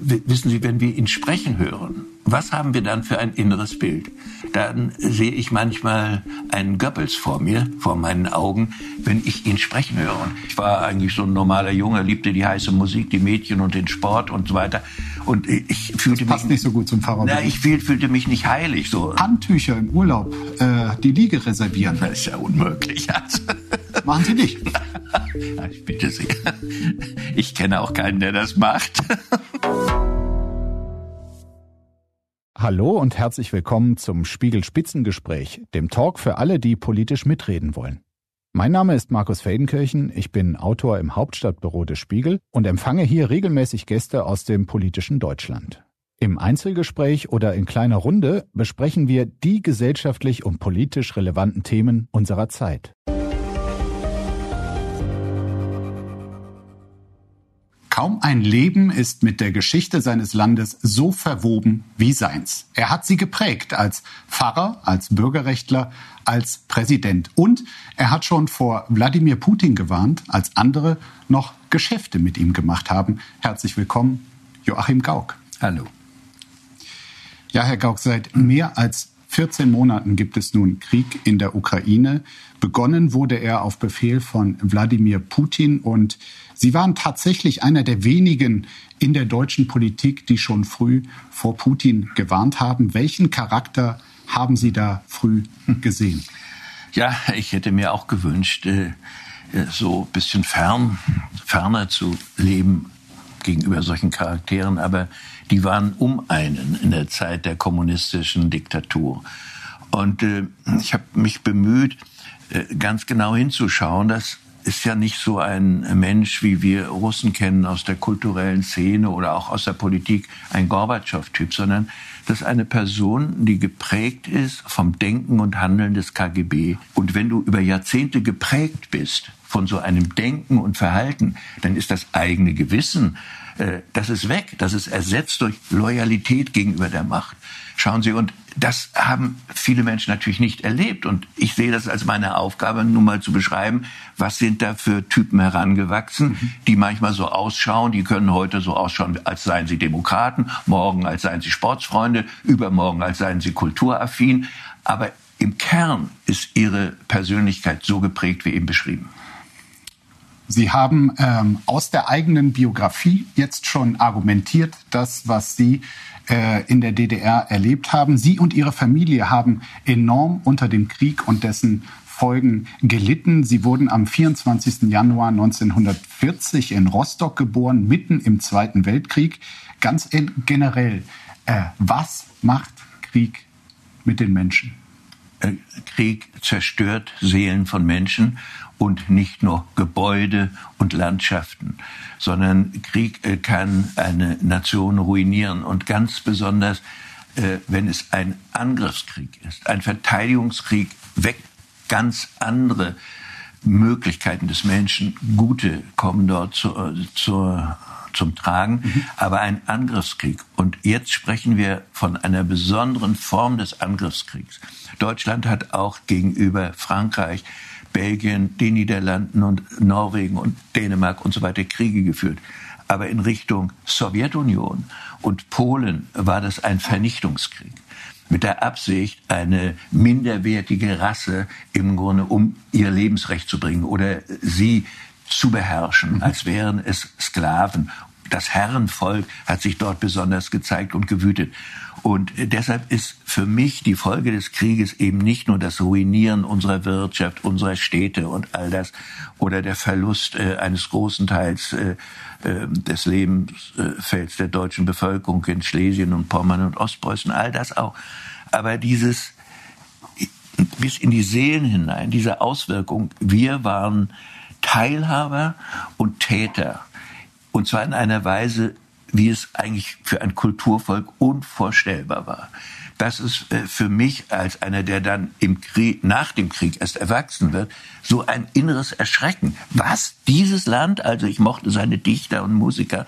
wissen Sie, wenn wir ihn sprechen hören, was haben wir dann für ein inneres Bild? Dann sehe ich manchmal einen Goebbels vor mir, vor meinen Augen, wenn ich ihn sprechen höre. Und ich war eigentlich so ein normaler Junge, liebte die heiße Musik, die Mädchen und den Sport und so weiter. Und ich fühlte das passt mich nicht so gut zum Pfarrer. Na, ich fühlte mich nicht heilig so. Handtücher im Urlaub, äh, die Liege reservieren. Das ist ja unmöglich. Also. Machen Sie nicht. ich bitte Sie. Ich kenne auch keinen, der das macht. Hallo und herzlich willkommen zum Spiegel Spitzengespräch, dem Talk für alle, die politisch mitreden wollen. Mein Name ist Markus Feldenkirchen, ich bin Autor im Hauptstadtbüro des Spiegel und empfange hier regelmäßig Gäste aus dem politischen Deutschland. Im Einzelgespräch oder in kleiner Runde besprechen wir die gesellschaftlich und politisch relevanten Themen unserer Zeit. Kaum ein Leben ist mit der Geschichte seines Landes so verwoben wie seins. Er hat sie geprägt als Pfarrer, als Bürgerrechtler, als Präsident. Und er hat schon vor Wladimir Putin gewarnt, als andere noch Geschäfte mit ihm gemacht haben. Herzlich willkommen, Joachim Gauck. Hallo. Ja, Herr Gauck, seit mehr als 14 Monaten gibt es nun Krieg in der Ukraine. Begonnen wurde er auf Befehl von Wladimir Putin und Sie waren tatsächlich einer der wenigen in der deutschen Politik, die schon früh vor Putin gewarnt haben. Welchen Charakter haben Sie da früh gesehen? Ja, ich hätte mir auch gewünscht, äh, so ein bisschen fern, ferner zu leben gegenüber solchen Charakteren, aber die waren um einen in der Zeit der kommunistischen Diktatur. Und äh, ich habe mich bemüht, äh, ganz genau hinzuschauen. Das ist ja nicht so ein Mensch, wie wir Russen kennen aus der kulturellen Szene oder auch aus der Politik, ein Gorbatschow-Typ, sondern das ist eine Person, die geprägt ist vom Denken und Handeln des KGB. Und wenn du über Jahrzehnte geprägt bist von so einem Denken und Verhalten, dann ist das eigene Gewissen, das ist weg, das ist ersetzt durch Loyalität gegenüber der Macht. Schauen Sie, und das haben viele Menschen natürlich nicht erlebt. Und ich sehe das als meine Aufgabe, nun mal zu beschreiben, was sind da für Typen herangewachsen, mhm. die manchmal so ausschauen, die können heute so ausschauen, als seien sie Demokraten, morgen als seien sie Sportsfreunde, übermorgen als seien sie kulturaffin. Aber im Kern ist ihre Persönlichkeit so geprägt wie eben beschrieben. Sie haben ähm, aus der eigenen Biografie jetzt schon argumentiert, das, was Sie äh, in der DDR erlebt haben. Sie und Ihre Familie haben enorm unter dem Krieg und dessen Folgen gelitten. Sie wurden am 24. Januar 1940 in Rostock geboren, mitten im Zweiten Weltkrieg. Ganz generell, äh, was macht Krieg mit den Menschen? Äh, Krieg zerstört Seelen von Menschen und nicht nur Gebäude und Landschaften, sondern Krieg äh, kann eine Nation ruinieren und ganz besonders, äh, wenn es ein Angriffskrieg ist. Ein Verteidigungskrieg weckt ganz andere Möglichkeiten des Menschen. Gute kommen dort zu, äh, zur, zum Tragen, mhm. aber ein Angriffskrieg. Und jetzt sprechen wir von einer besonderen Form des Angriffskriegs. Deutschland hat auch gegenüber Frankreich Belgien, den Niederlanden und Norwegen und Dänemark und so weiter Kriege geführt. Aber in Richtung Sowjetunion und Polen war das ein Vernichtungskrieg mit der Absicht, eine minderwertige Rasse im Grunde um ihr Lebensrecht zu bringen oder sie zu beherrschen, mhm. als wären es Sklaven. Das Herrenvolk hat sich dort besonders gezeigt und gewütet. Und deshalb ist für mich die Folge des Krieges eben nicht nur das Ruinieren unserer Wirtschaft, unserer Städte und all das oder der Verlust äh, eines großen Teils äh, äh des Lebensfelds der deutschen Bevölkerung in Schlesien und Pommern und Ostpreußen, all das auch. Aber dieses bis in die Seelen hinein, diese Auswirkung, wir waren Teilhaber und Täter. Und zwar in einer Weise, wie es eigentlich für ein Kulturvolk unvorstellbar war. Das ist äh, für mich als einer, der dann im Krieg, nach dem Krieg erst erwachsen wird, so ein inneres Erschrecken. Was? Dieses Land? Also ich mochte seine Dichter und Musiker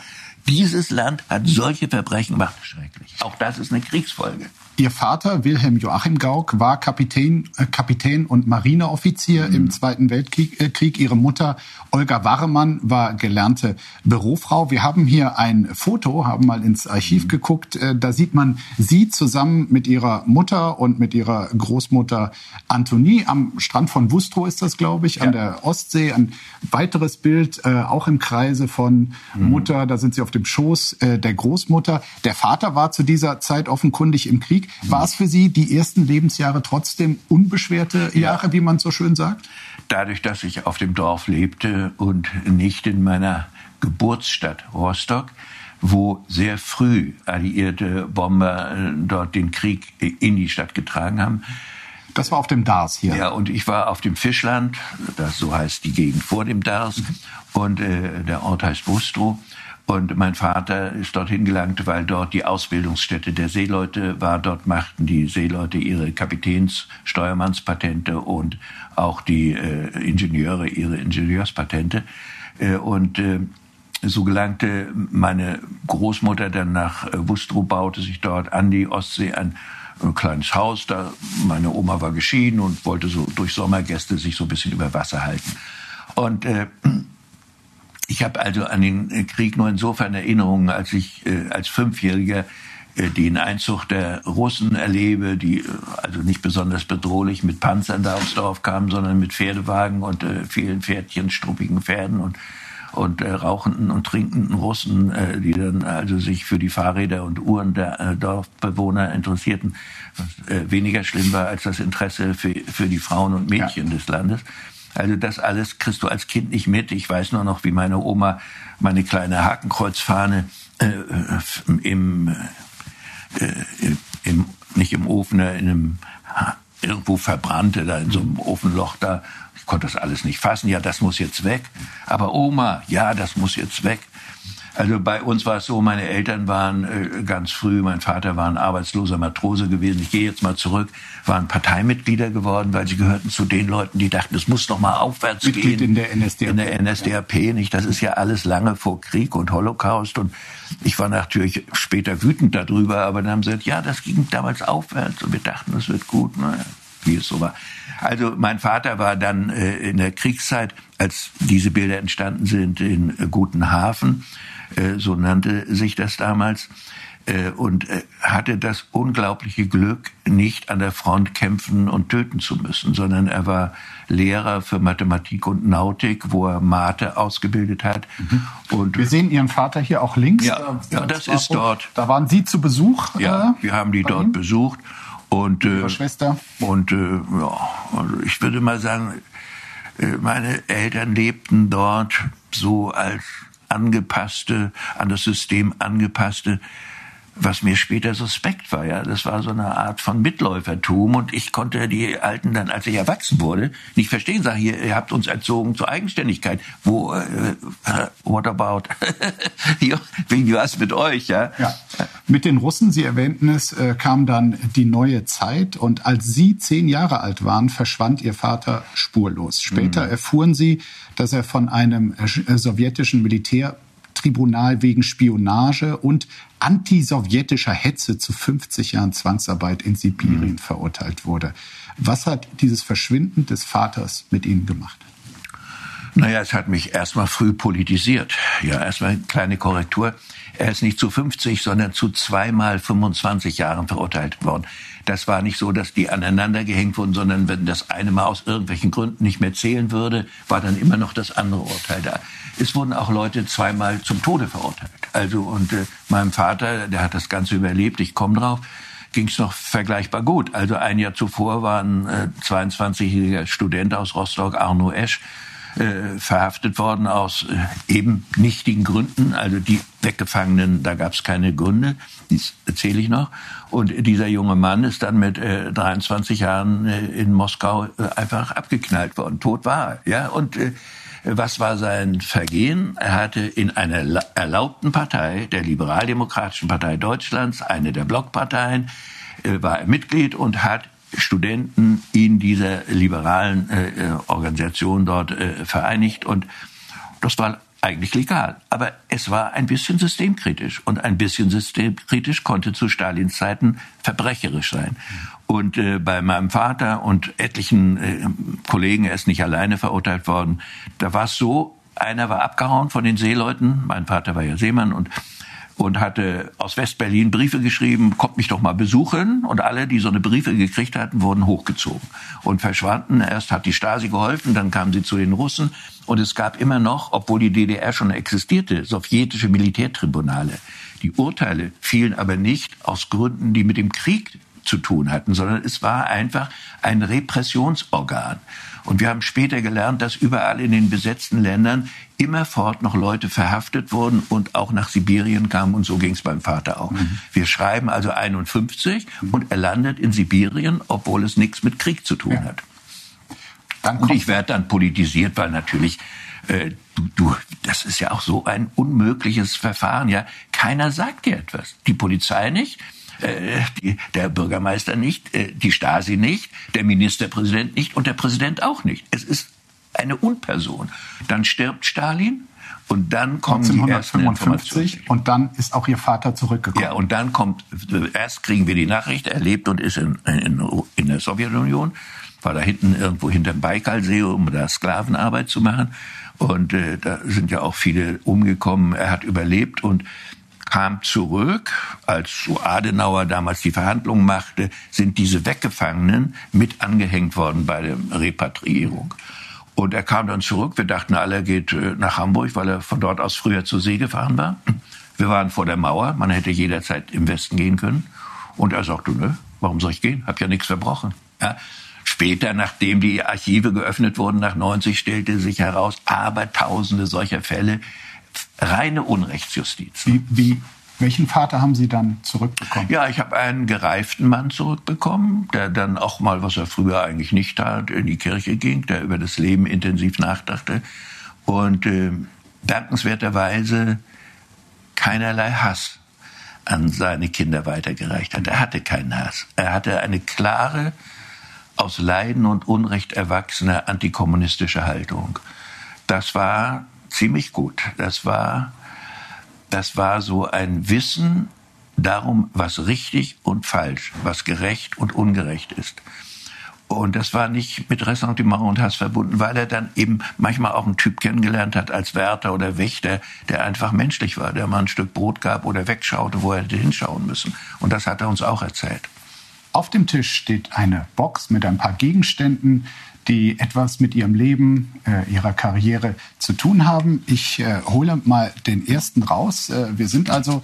Dieses Land hat solche Verbrechen gemacht. Schrecklich. Auch das ist eine Kriegsfolge. Ihr Vater Wilhelm Joachim Gauck war Kapitän, äh, Kapitän und Marineoffizier mhm. im Zweiten Weltkrieg. Äh, Krieg. Ihre Mutter Olga Warremann war gelernte Bürofrau. Wir haben hier ein Foto, haben mal ins Archiv mhm. geguckt. Äh, da sieht man sie zusammen mit ihrer Mutter und mit ihrer Großmutter Antonie am Strand von Wustrow ist das, glaube ich, ja. an der Ostsee. Ein weiteres Bild, auch im Kreise von mhm. Mutter. Da sind sie auf dem Schoß der Großmutter. Der Vater war zu dieser Zeit offenkundig im Krieg. War es für Sie die ersten Lebensjahre trotzdem unbeschwerte Jahre, ja. wie man so schön sagt? Dadurch, dass ich auf dem Dorf lebte und nicht in meiner Geburtsstadt Rostock, wo sehr früh alliierte Bomber äh, dort den Krieg in die Stadt getragen haben. Das war auf dem Dars hier. Ja, und ich war auf dem Fischland, das so heißt die Gegend vor dem Dars, mhm. und äh, der Ort heißt Bustrow. Und mein Vater ist dorthin gelangt, weil dort die Ausbildungsstätte der Seeleute war. Dort machten die Seeleute ihre Kapitäns-, Steuermannspatente und auch die äh, Ingenieure ihre Ingenieurspatente. Äh, und äh, so gelangte meine Großmutter dann nach äh, Wustrow, baute sich dort an die Ostsee ein ein kleines Haus. Da meine Oma war geschieden und wollte so durch Sommergäste sich so ein bisschen über Wasser halten. Und äh, ich habe also an den äh, Krieg nur insofern Erinnerungen, als ich äh, als Fünfjähriger äh, den Einzug der Russen erlebe, die äh, also nicht besonders bedrohlich mit Panzern da aufs Dorf kamen, sondern mit Pferdewagen und äh, vielen Pferdchen, struppigen Pferden und und äh, rauchenden und trinkenden Russen, äh, die dann also sich für die Fahrräder und Uhren der äh, Dorfbewohner interessierten, was äh, weniger schlimm war als das Interesse für, für die Frauen und Mädchen ja. des Landes. Also das alles kriegst du als Kind nicht mit. Ich weiß nur noch, wie meine Oma meine kleine Hakenkreuzfahne äh, im, äh, im, nicht im Ofen, äh, in einem irgendwo verbrannte, da in so einem Ofenloch da. Ich konnte das alles nicht fassen. Ja, das muss jetzt weg. Aber Oma, ja, das muss jetzt weg. Also bei uns war es so, meine Eltern waren äh, ganz früh, mein Vater war ein arbeitsloser Matrose gewesen. Ich gehe jetzt mal zurück, waren Parteimitglieder geworden, weil sie gehörten zu den Leuten, die dachten, es muss noch mal aufwärts Mitglied gehen. in der NSDAP. In der NSDAP, nicht? Das ist ja alles lange vor Krieg und Holocaust und ich war natürlich später wütend darüber, aber dann haben sie gesagt, ja, das ging damals aufwärts und wir dachten, es wird gut. Naja, wie es so war. Also mein Vater war dann äh, in der Kriegszeit, als diese Bilder entstanden sind, in Gutenhafen so nannte sich das damals, äh, und äh, hatte das unglaubliche Glück, nicht an der Front kämpfen und töten zu müssen, sondern er war Lehrer für Mathematik und Nautik, wo er Mathe ausgebildet hat. Mhm. Und wir sehen Ihren Vater hier auch links. Ja, ja das ist dort. Da waren Sie zu Besuch. Ja, wir haben die dort ihm? besucht. Und, Ihre Schwester. Und ja, also ich würde mal sagen, meine Eltern lebten dort so als angepasste, an das System angepasste was mir später suspekt war. Ja, das war so eine Art von Mitläufertum und ich konnte die Alten dann, als ich erwachsen wurde, nicht verstehen. Sag hier, ihr habt uns erzogen zur Eigenständigkeit. Wo, äh, what about? Wie was mit euch? Ja? ja. Mit den Russen, Sie erwähnten es, äh, kam dann die neue Zeit und als Sie zehn Jahre alt waren, verschwand Ihr Vater spurlos. Später mhm. erfuhren Sie, dass er von einem äh, sowjetischen Militär Tribunal wegen Spionage und antisowjetischer Hetze zu 50 Jahren Zwangsarbeit in Sibirien mhm. verurteilt wurde. Was hat dieses Verschwinden des Vaters mit Ihnen gemacht? Naja, es hat mich erstmal früh politisiert. Ja, erstmal eine kleine Korrektur. Er ist nicht zu 50, sondern zu zweimal 25 Jahren verurteilt worden. Das war nicht so, dass die aneinander gehängt wurden, sondern wenn das eine mal aus irgendwelchen Gründen nicht mehr zählen würde, war dann immer noch das andere Urteil da. Es wurden auch Leute zweimal zum Tode verurteilt. Also und äh, meinem Vater, der hat das Ganze überlebt, ich komme drauf, ging es noch vergleichbar gut. Also ein Jahr zuvor war ein äh, 22-jähriger Student aus Rostock, Arno Esch, äh, verhaftet worden aus äh, eben nichtigen Gründen. Also die Weggefangenen, da gab es keine Gründe, das erzähle ich noch. Und dieser junge Mann ist dann mit äh, 23 Jahren äh, in Moskau äh, einfach abgeknallt worden, tot war. Ja, und äh, was war sein Vergehen? Er hatte in einer erlaubten Partei, der Liberaldemokratischen Partei Deutschlands, eine der Blockparteien, war er Mitglied und hat Studenten in dieser liberalen äh, äh, Organisation dort vereinigt und das war eigentlich legal. Aber es war ein bisschen systemkritisch. Und ein bisschen systemkritisch konnte zu Stalins Zeiten verbrecherisch sein. Und äh, bei meinem Vater und etlichen äh, Kollegen, er ist nicht alleine verurteilt worden, da war es so, einer war abgehauen von den Seeleuten, mein Vater war ja Seemann und und hatte aus Westberlin Briefe geschrieben, kommt mich doch mal besuchen. Und alle, die so eine Briefe gekriegt hatten, wurden hochgezogen und verschwanden. Erst hat die Stasi geholfen, dann kamen sie zu den Russen. Und es gab immer noch, obwohl die DDR schon existierte, sowjetische Militärtribunale. Die Urteile fielen aber nicht aus Gründen, die mit dem Krieg zu tun hatten, sondern es war einfach ein Repressionsorgan. Und wir haben später gelernt, dass überall in den besetzten Ländern immerfort noch Leute verhaftet wurden und auch nach Sibirien kamen und so ging es beim Vater auch. Mhm. Wir schreiben also 51 mhm. und er landet in Sibirien, obwohl es nichts mit Krieg zu tun ja. hat. und ich werde dann politisiert, weil natürlich äh, du, du, das ist ja auch so ein unmögliches Verfahren. Ja, keiner sagt dir etwas. Die Polizei nicht, äh, die, der Bürgermeister nicht, äh, die Stasi nicht, der Ministerpräsident nicht und der Präsident auch nicht. Es ist eine Unperson. Dann stirbt Stalin. Und dann kommen 1955 und dann ist auch ihr Vater zurückgekommen. Ja, und dann kommt, erst kriegen wir die Nachricht, er lebt und ist in, in, in der Sowjetunion, war da hinten irgendwo hinterm Baikalsee, um da Sklavenarbeit zu machen. Und äh, da sind ja auch viele umgekommen. Er hat überlebt und kam zurück, als Adenauer damals die Verhandlungen machte, sind diese Weggefangenen mit angehängt worden bei der Repatriierung. Und er kam dann zurück. Wir dachten alle, er geht äh, nach Hamburg, weil er von dort aus früher zur See gefahren war. Wir waren vor der Mauer. Man hätte jederzeit im Westen gehen können. Und er sagte, nö, warum soll ich gehen? Hab ja nichts verbrochen. Ja. Später, nachdem die Archive geöffnet wurden, nach 90, stellte sich heraus, aber tausende solcher Fälle, reine Unrechtsjustiz. Wie, wie, welchen Vater haben Sie dann zurückbekommen? Ja, ich habe einen gereiften Mann zurückbekommen, der dann auch mal, was er früher eigentlich nicht tat, in die Kirche ging, der über das Leben intensiv nachdachte und äh, dankenswerterweise keinerlei Hass an seine Kinder weitergereicht hat. Er hatte keinen Hass. Er hatte eine klare, aus Leiden und Unrecht erwachsene antikommunistische Haltung. Das war ziemlich gut. Das war, das war so ein Wissen darum, was richtig und falsch, was gerecht und ungerecht ist. Und das war nicht mit Ressentiment und Hass verbunden, weil er dann eben manchmal auch einen Typ kennengelernt hat als Wärter oder Wächter, der einfach menschlich war, der mal ein Stück Brot gab oder wegschaute, wo er hätte hinschauen müssen. Und das hat er uns auch erzählt. Auf dem Tisch steht eine Box mit ein paar Gegenständen, die etwas mit ihrem Leben, äh, ihrer Karriere zu tun haben. Ich äh, hole mal den ersten raus. Äh, wir sind also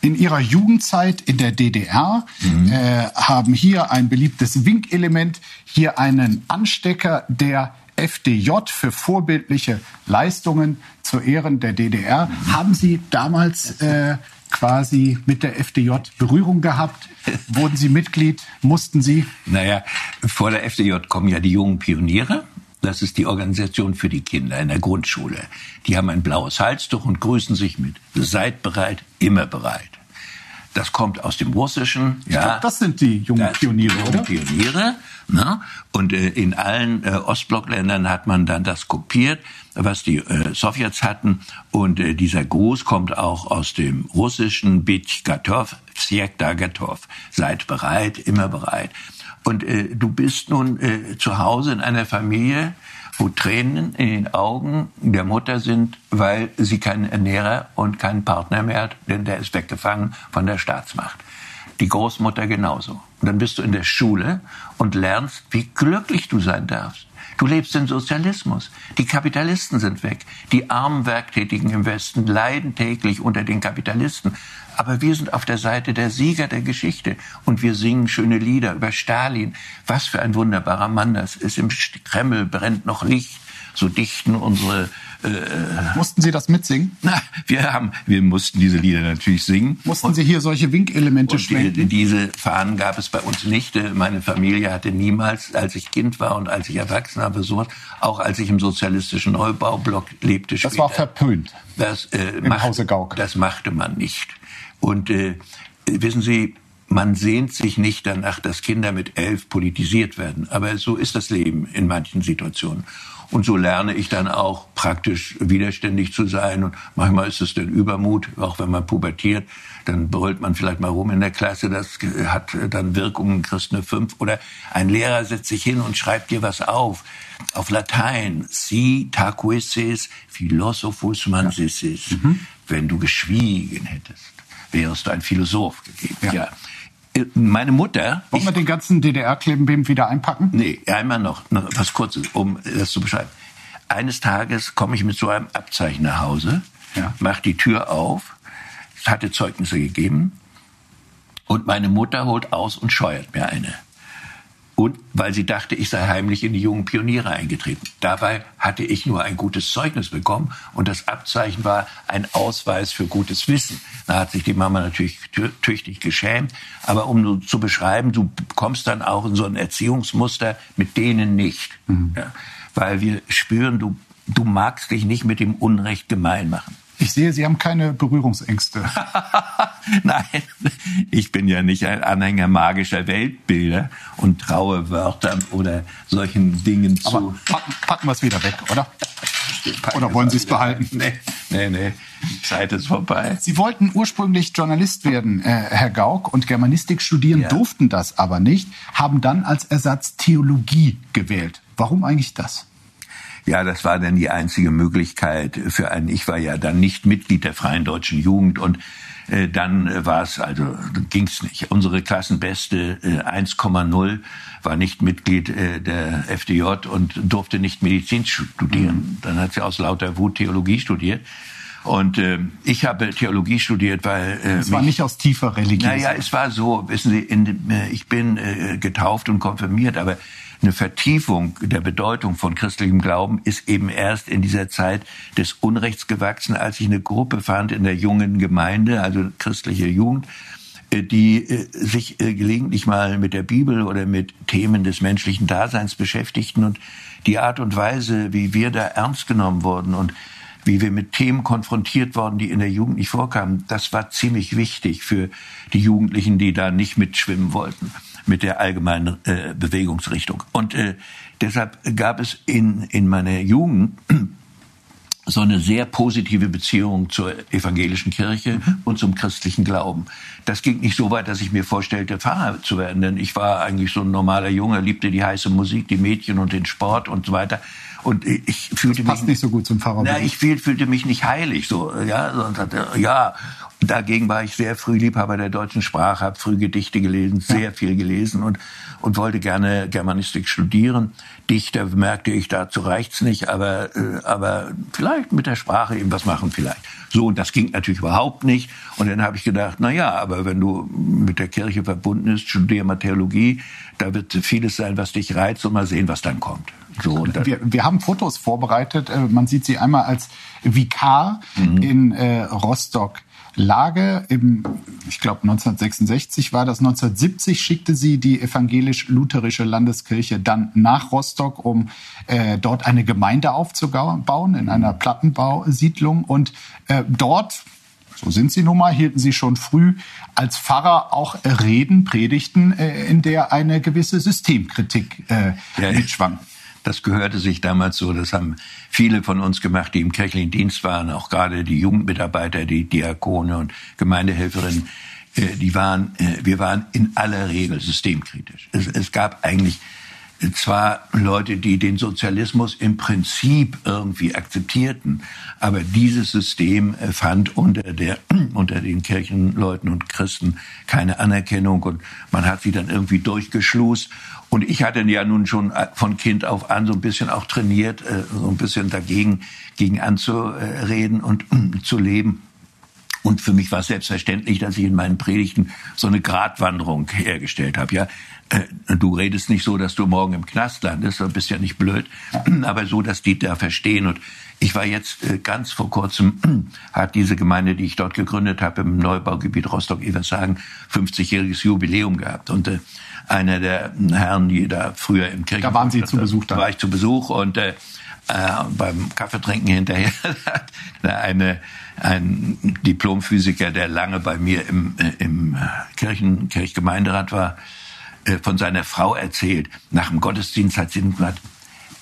in ihrer Jugendzeit in der DDR, mhm. äh, haben hier ein beliebtes Winkelement, hier einen Anstecker der FDJ für vorbildliche Leistungen zu Ehren der DDR. Mhm. Haben Sie damals äh, quasi mit der FDJ Berührung gehabt? Wurden Sie Mitglied? Mussten Sie? Naja, vor der FDJ kommen ja die jungen Pioniere. Das ist die Organisation für die Kinder in der Grundschule. Die haben ein blaues Halstuch und grüßen sich mit Seid bereit, immer bereit. Das kommt aus dem Russischen. Ich ja, glaub, das sind die jungen Pioniere, die jungen Pioniere. Ne? Und äh, in allen äh, Ostblockländern hat man dann das kopiert, was die äh, Sowjets hatten. Und äh, dieser Gruß kommt auch aus dem russischen Bitch Gatov, Sjekta Gatov. Seid bereit, immer bereit. Und äh, du bist nun äh, zu Hause in einer Familie, wo Tränen in den Augen der Mutter sind, weil sie keinen Ernährer und keinen Partner mehr hat, denn der ist weggefangen von der Staatsmacht. Die Großmutter genauso. Und dann bist du in der Schule und lernst, wie glücklich du sein darfst. Du lebst im Sozialismus. Die Kapitalisten sind weg. Die armen Werktätigen im Westen leiden täglich unter den Kapitalisten. Aber wir sind auf der Seite der Sieger der Geschichte und wir singen schöne Lieder über Stalin. Was für ein wunderbarer Mann das ist. Im Kreml brennt noch Licht. So dichten unsere äh, mussten Sie das mitsingen? Na, wir haben, wir mussten diese Lieder natürlich singen. Mussten und, Sie hier solche Winkelemente schwenken? Die, diese Fahnen gab es bei uns nicht. Meine Familie hatte niemals, als ich Kind war und als ich erwachsen habe, sowas, auch als ich im sozialistischen Neubaublock lebte. Später, das war verpönt. Das, äh, Im macht, Hause Gauck. Das machte man nicht. Und äh, wissen Sie, man sehnt sich nicht danach, dass Kinder mit elf politisiert werden. Aber so ist das Leben in manchen Situationen. Und so lerne ich dann auch praktisch widerständig zu sein. Und manchmal ist es dann Übermut, auch wenn man pubertiert. Dann brüllt man vielleicht mal rum in der Klasse. Das hat dann Wirkungen, kriegst eine fünf. Oder ein Lehrer setzt sich hin und schreibt dir was auf. Auf Latein. Si tacuises philosophus mansisis. Ja. Mhm. Wenn du geschwiegen hättest, wärst du ein Philosoph gewesen. Ja. ja meine Mutter. Wollen wir den ganzen DDR-Klebenbeam wieder einpacken? Nee, einmal noch, noch was Kurzes, um das zu beschreiben. Eines Tages komme ich mit so einem Abzeichen nach Hause, ja. mache die Tür auf, es hatte Zeugnisse gegeben und meine Mutter holt aus und scheuert mir eine und weil sie dachte, ich sei heimlich in die jungen Pioniere eingetreten. Dabei hatte ich nur ein gutes Zeugnis bekommen und das Abzeichen war ein Ausweis für gutes Wissen. Da hat sich die Mama natürlich tüchtig geschämt, aber um nur zu beschreiben, du kommst dann auch in so ein Erziehungsmuster mit denen nicht, mhm. ja, weil wir spüren, du du magst dich nicht mit dem Unrecht gemein machen. Ich sehe, Sie haben keine Berührungsängste. Nein, ich bin ja nicht ein Anhänger magischer Weltbilder und traue Wörtern oder solchen Dingen zu. Aber packen, packen wir es wieder weg, oder? Oder wollen Sie es behalten? Nee, nee, nee. Zeit ist vorbei. Sie wollten ursprünglich Journalist werden, äh, Herr Gauck, und Germanistik studieren, ja. durften das aber nicht, haben dann als Ersatz Theologie gewählt. Warum eigentlich das? Ja, das war dann die einzige Möglichkeit für einen. Ich war ja dann nicht Mitglied der Freien Deutschen Jugend und äh, dann war es, also ging's nicht. Unsere Klassenbeste äh, 1,0 war nicht Mitglied äh, der FDJ und durfte nicht Medizin studieren. Mhm. Dann hat sie aus lauter Wut Theologie studiert. Und äh, ich habe Theologie studiert, weil äh, es war nicht aus tiefer Religion. Naja, es war so, wissen Sie, in, äh, ich bin äh, getauft und konfirmiert, aber eine Vertiefung der Bedeutung von christlichem Glauben ist eben erst in dieser Zeit des Unrechts gewachsen, als ich eine Gruppe fand in der jungen Gemeinde, also christliche Jugend, äh, die äh, sich äh, gelegentlich mal mit der Bibel oder mit Themen des menschlichen Daseins beschäftigten und die Art und Weise, wie wir da ernst genommen wurden und wie wir mit Themen konfrontiert worden, die in der Jugend nicht vorkamen, das war ziemlich wichtig für die Jugendlichen, die da nicht mitschwimmen wollten mit der allgemeinen äh, Bewegungsrichtung. Und äh, deshalb gab es in, in meiner Jugend so eine sehr positive Beziehung zur evangelischen Kirche mhm. und zum christlichen Glauben. Das ging nicht so weit, dass ich mir vorstellte, Pfarrer zu werden, denn ich war eigentlich so ein normaler Junge, liebte die heiße Musik, die Mädchen und den Sport und so weiter. Und ich fühlte das passt mich nicht so gut zum Pfarrer. Na, ich fühlte mich nicht heilig, so ja, ja. Dagegen war ich sehr früh Liebhaber der deutschen Sprache, habe früh Gedichte gelesen, sehr viel gelesen und und wollte gerne Germanistik studieren. Dichter merkte ich, dazu reicht's nicht, aber äh, aber vielleicht mit der Sprache eben was machen vielleicht. So und das ging natürlich überhaupt nicht. Und dann habe ich gedacht, na ja, aber wenn du mit der Kirche verbunden bist, studier mal Theologie, da wird vieles sein, was dich reizt und mal sehen, was dann kommt. So, wir, wir haben Fotos vorbereitet. Äh, man sieht sie einmal als Vikar mhm. in äh, Rostock. Lage im, ich glaube 1966 war das, 1970 schickte sie die evangelisch-lutherische Landeskirche dann nach Rostock, um äh, dort eine Gemeinde aufzubauen in einer Plattenbausiedlung. Und äh, dort so sind sie nun mal, hielten sie schon früh als Pfarrer auch Reden, Predigten, äh, in der eine gewisse Systemkritik äh, ja, mitschwang. Das gehörte sich damals so. Das haben viele von uns gemacht, die im kirchlichen Dienst waren, auch gerade die Jugendmitarbeiter, die Diakone und Gemeindehelferinnen. Äh, die waren, äh, wir waren in aller Regel systemkritisch. Es, es gab eigentlich zwar Leute, die den Sozialismus im Prinzip irgendwie akzeptierten, aber dieses System äh, fand unter der, unter den Kirchenleuten und Christen keine Anerkennung und man hat sie dann irgendwie durchgeschlust. Und ich hatte ja nun schon äh, von Kind auf an so ein bisschen auch trainiert, äh, so ein bisschen dagegen, gegen anzureden und zu leben. Und für mich war es selbstverständlich, dass ich in meinen Predigten so eine Gratwanderung hergestellt habe. Ja, du redest nicht so, dass du morgen im Knast landest, du bist ja nicht blöd, aber so, dass die da verstehen. Und ich war jetzt äh, ganz vor kurzem, hat diese Gemeinde, die ich dort gegründet habe, im Neubaugebiet Rostock-Evershagen, 50-jähriges Jubiläum gehabt. Und äh, einer der Herren, die da früher im Kirchen... Da waren Sie zu Besuch da. war ich zu Besuch und äh, äh, beim Kaffeetrinken hinterher eine, ein Diplomphysiker, der lange bei mir im, äh, im Kirchen, Kirchgemeinderat war, äh, von seiner Frau erzählt. Nach dem Gottesdienst hat sie gesagt,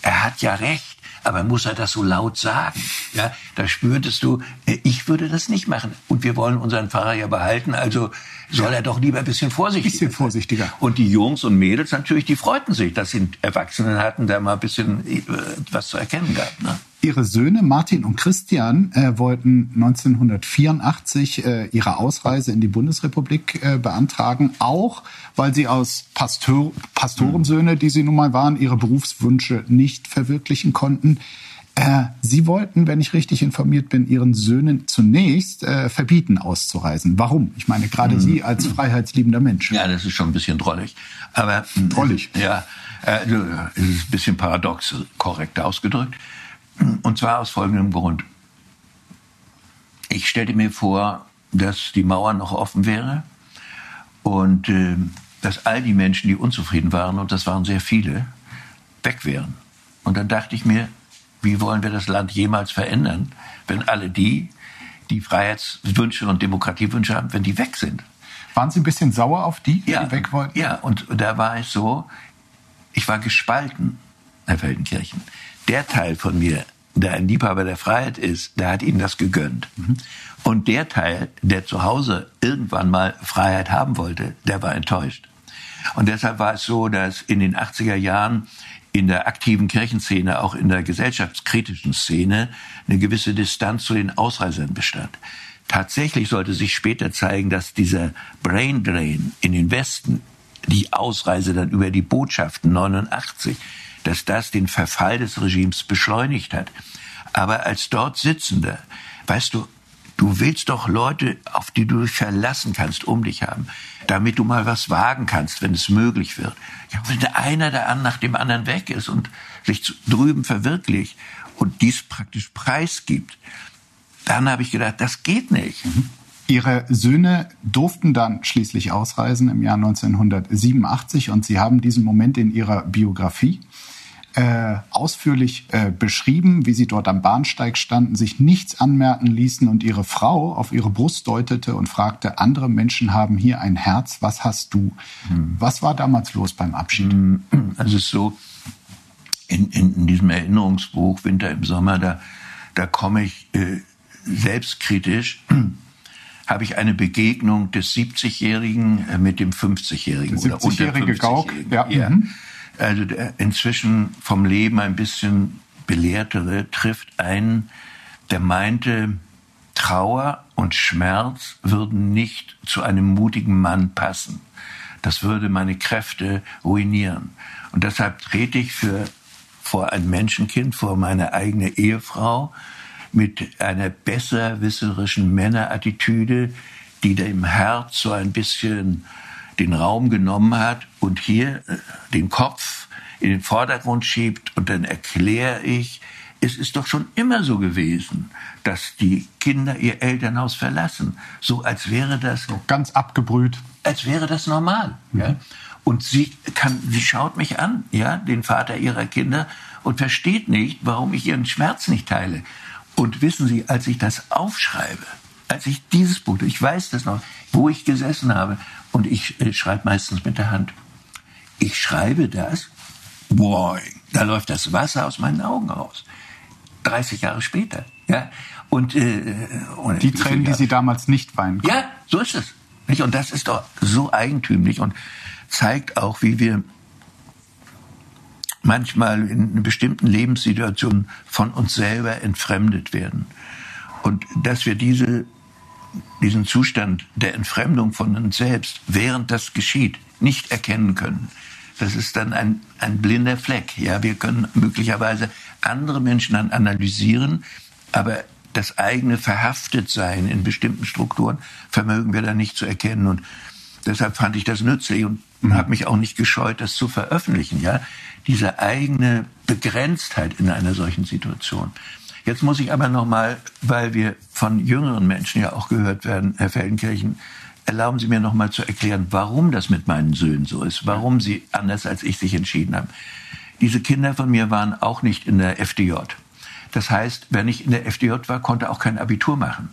er hat ja recht aber muss er das so laut sagen? Ja, da spürtest du, äh, ich würde das nicht machen. Und wir wollen unseren Pfarrer ja behalten, also soll er doch lieber ein bisschen vorsichtiger bisschen vorsichtiger. Und die Jungs und Mädels natürlich, die freuten sich, dass sie Erwachsenen hatten, der mal ein bisschen äh, was zu erkennen gab. Ne? Ihre Söhne Martin und Christian äh, wollten 1984 äh, ihre Ausreise in die Bundesrepublik äh, beantragen, auch weil sie aus Pastor Pastorensöhne, die sie nun mal waren, ihre Berufswünsche nicht verwirklichen konnten. Äh, sie wollten, wenn ich richtig informiert bin, ihren Söhnen zunächst äh, verbieten, auszureisen. Warum? Ich meine, gerade mhm. Sie als freiheitsliebender Mensch. Ja, das ist schon ein bisschen drollig. Aber drollig. Ja, äh, es ist ein bisschen paradox, korrekt ausgedrückt. Und zwar aus folgendem Grund. Ich stellte mir vor, dass die Mauer noch offen wäre und äh, dass all die Menschen, die unzufrieden waren, und das waren sehr viele, weg wären. Und dann dachte ich mir, wie wollen wir das Land jemals verändern, wenn alle die, die Freiheitswünsche und Demokratiewünsche haben, wenn die weg sind? Waren Sie ein bisschen sauer auf die, ja, die weg wollten? Ja, und da war es so, ich war gespalten, Herr Feldenkirchen der Teil von mir, der ein Liebhaber der Freiheit ist, der hat ihnen das gegönnt. Mhm. Und der Teil, der zu Hause irgendwann mal Freiheit haben wollte, der war enttäuscht. Und deshalb war es so, dass in den 80er Jahren in der aktiven Kirchenszene, auch in der gesellschaftskritischen Szene, eine gewisse Distanz zu den Ausreisern bestand. Tatsächlich sollte sich später zeigen, dass dieser Brain Drain in den Westen, die Ausreise dann über die Botschaften 89, dass das den Verfall des Regimes beschleunigt hat. Aber als dort Sitzender, weißt du, du willst doch Leute, auf die du dich verlassen kannst, um dich haben, damit du mal was wagen kannst, wenn es möglich wird. Ja, wenn einer der nach dem anderen weg ist und sich drüben verwirklicht und dies praktisch preisgibt, dann habe ich gedacht, das geht nicht. Mhm. Ihre Söhne durften dann schließlich ausreisen im Jahr 1987 und Sie haben diesen Moment in Ihrer Biografie äh, ausführlich äh, beschrieben, wie sie dort am Bahnsteig standen, sich nichts anmerken ließen und ihre Frau auf ihre Brust deutete und fragte, andere Menschen haben hier ein Herz, was hast du? Hm. Was war damals los beim Abschied? Also es ist so, in, in, in, diesem Erinnerungsbuch Winter im Sommer, da, da komme ich äh, selbstkritisch habe ich eine Begegnung des 70-Jährigen äh, mit dem 50-Jährigen oder unter 50-Jährigen. Ja. ja. Mhm also inzwischen vom Leben ein bisschen belehrtere, trifft einen, der meinte, Trauer und Schmerz würden nicht zu einem mutigen Mann passen. Das würde meine Kräfte ruinieren. Und deshalb trete ich für, vor ein Menschenkind, vor meine eigene Ehefrau, mit einer besserwisserischen Männerattitüde, die dem Herz so ein bisschen den Raum genommen hat und hier äh, den Kopf in den Vordergrund schiebt und dann erkläre ich, es ist doch schon immer so gewesen, dass die Kinder ihr Elternhaus verlassen, so als wäre das so ganz abgebrüht, als wäre das normal. Mhm. Ja? Und sie kann, sie schaut mich an, ja, den Vater ihrer Kinder und versteht nicht, warum ich ihren Schmerz nicht teile. Und wissen Sie, als ich das aufschreibe, als ich dieses Buch, ich weiß das noch, wo ich gesessen habe und ich, ich schreibe meistens mit der Hand. Ich schreibe das, boy, da läuft das Wasser aus meinen Augen raus. 30 Jahre später, ja. Und, äh, und die Tränen, die Sie damals nicht weinen konnten. Ja, so ist es. Nicht? Und das ist doch so eigentümlich und zeigt auch, wie wir manchmal in bestimmten Lebenssituationen von uns selber entfremdet werden. Und dass wir diese diesen Zustand der Entfremdung von uns selbst, während das geschieht, nicht erkennen können. Das ist dann ein, ein blinder Fleck. Ja, wir können möglicherweise andere Menschen dann analysieren, aber das eigene Verhaftetsein in bestimmten Strukturen vermögen wir dann nicht zu erkennen. Und deshalb fand ich das nützlich und mhm. habe mich auch nicht gescheut, das zu veröffentlichen. Ja, diese eigene Begrenztheit in einer solchen Situation. Jetzt muss ich aber noch mal, weil wir von jüngeren Menschen ja auch gehört werden, Herr Feldenkirchen, erlauben Sie mir noch mal zu erklären, warum das mit meinen Söhnen so ist, warum sie anders als ich sich entschieden haben. diese Kinder von mir waren auch nicht in der FDJ. Das heißt, wer nicht in der FDJ war, konnte auch kein Abitur machen.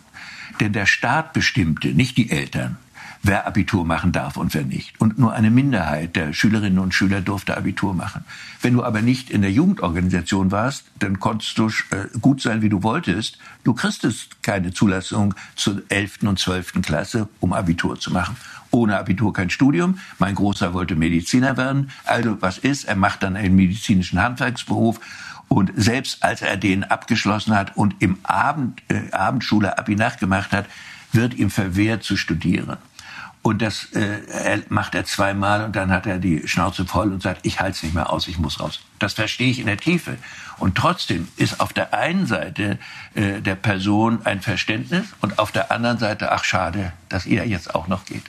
Denn der Staat bestimmte, nicht die Eltern, wer Abitur machen darf und wer nicht. Und nur eine Minderheit der Schülerinnen und Schüler durfte Abitur machen. Wenn du aber nicht in der Jugendorganisation warst, dann konntest du äh, gut sein, wie du wolltest. Du kriegstest keine Zulassung zur 11. und 12. Klasse, um Abitur zu machen. Ohne Abitur kein Studium. Mein Großer wollte Mediziner werden. Also was ist? Er macht dann einen medizinischen Handwerksberuf. Und selbst als er den abgeschlossen hat und im Abend, äh, Abendschule Abi nachgemacht hat, wird ihm verwehrt zu studieren. Und das äh, macht er zweimal und dann hat er die Schnauze voll und sagt, ich halte es nicht mehr aus, ich muss raus. Das verstehe ich in der Tiefe. Und trotzdem ist auf der einen Seite äh, der Person ein Verständnis und auf der anderen Seite, ach schade, dass ihr jetzt auch noch geht.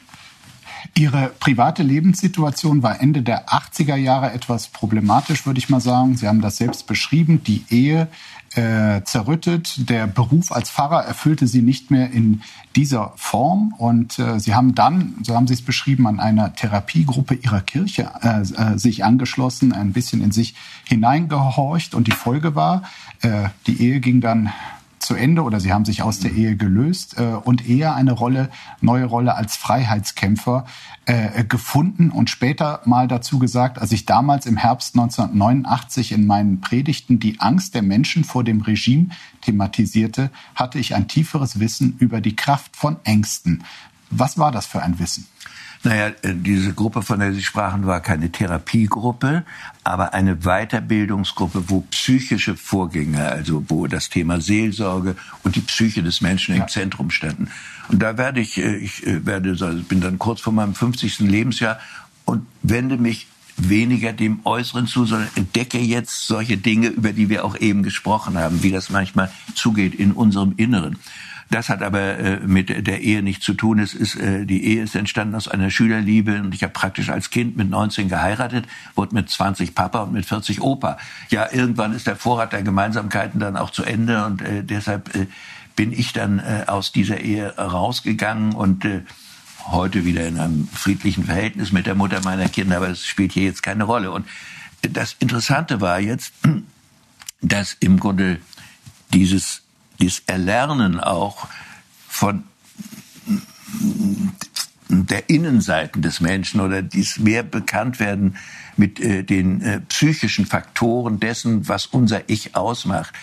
Ihre private Lebenssituation war Ende der 80er Jahre etwas problematisch, würde ich mal sagen. Sie haben das selbst beschrieben. Die Ehe äh, zerrüttet. Der Beruf als Pfarrer erfüllte sie nicht mehr in dieser Form. Und äh, sie haben dann, so haben sie es beschrieben, an einer Therapiegruppe ihrer Kirche äh, äh sich angeschlossen, ein bisschen in sich hineingehorcht. Und die Folge war, äh, die Ehe ging dann zu Ende oder sie haben sich aus der Ehe gelöst äh, und eher eine Rolle, neue Rolle als Freiheitskämpfer äh, gefunden und später mal dazu gesagt, als ich damals im Herbst 1989 in meinen Predigten die Angst der Menschen vor dem Regime thematisierte, hatte ich ein tieferes Wissen über die Kraft von Ängsten. Was war das für ein Wissen? Naja, äh, diese Gruppe, von der Sie sprachen, war keine Therapiegruppe, aber eine Weiterbildungsgruppe, wo psychische Vorgänge, also wo das Thema Seelsorge und die Psyche des Menschen ja. im Zentrum standen. Und da werde ich, äh, ich äh, werde, also bin dann kurz vor meinem 50. Lebensjahr und wende mich weniger dem Äußeren zu, sondern entdecke jetzt solche Dinge, über die wir auch eben gesprochen haben, wie das manchmal zugeht in unserem Inneren. Das hat aber äh, mit der Ehe nichts zu tun. Es ist, äh, die Ehe ist entstanden aus einer Schülerliebe und ich habe praktisch als Kind mit 19 geheiratet, wurde mit 20 Papa und mit 40 Opa. Ja, irgendwann ist der Vorrat der Gemeinsamkeiten dann auch zu Ende und äh, deshalb äh, bin ich dann äh, aus dieser Ehe rausgegangen und äh, heute wieder in einem friedlichen Verhältnis mit der Mutter meiner Kinder, aber es spielt hier jetzt keine Rolle. Und das Interessante war jetzt, dass im Grunde dieses dieses Erlernen auch von der Innenseiten des Menschen oder dies mehr bekannt werden mit äh, den äh, psychischen Faktoren dessen, was unser Ich ausmacht.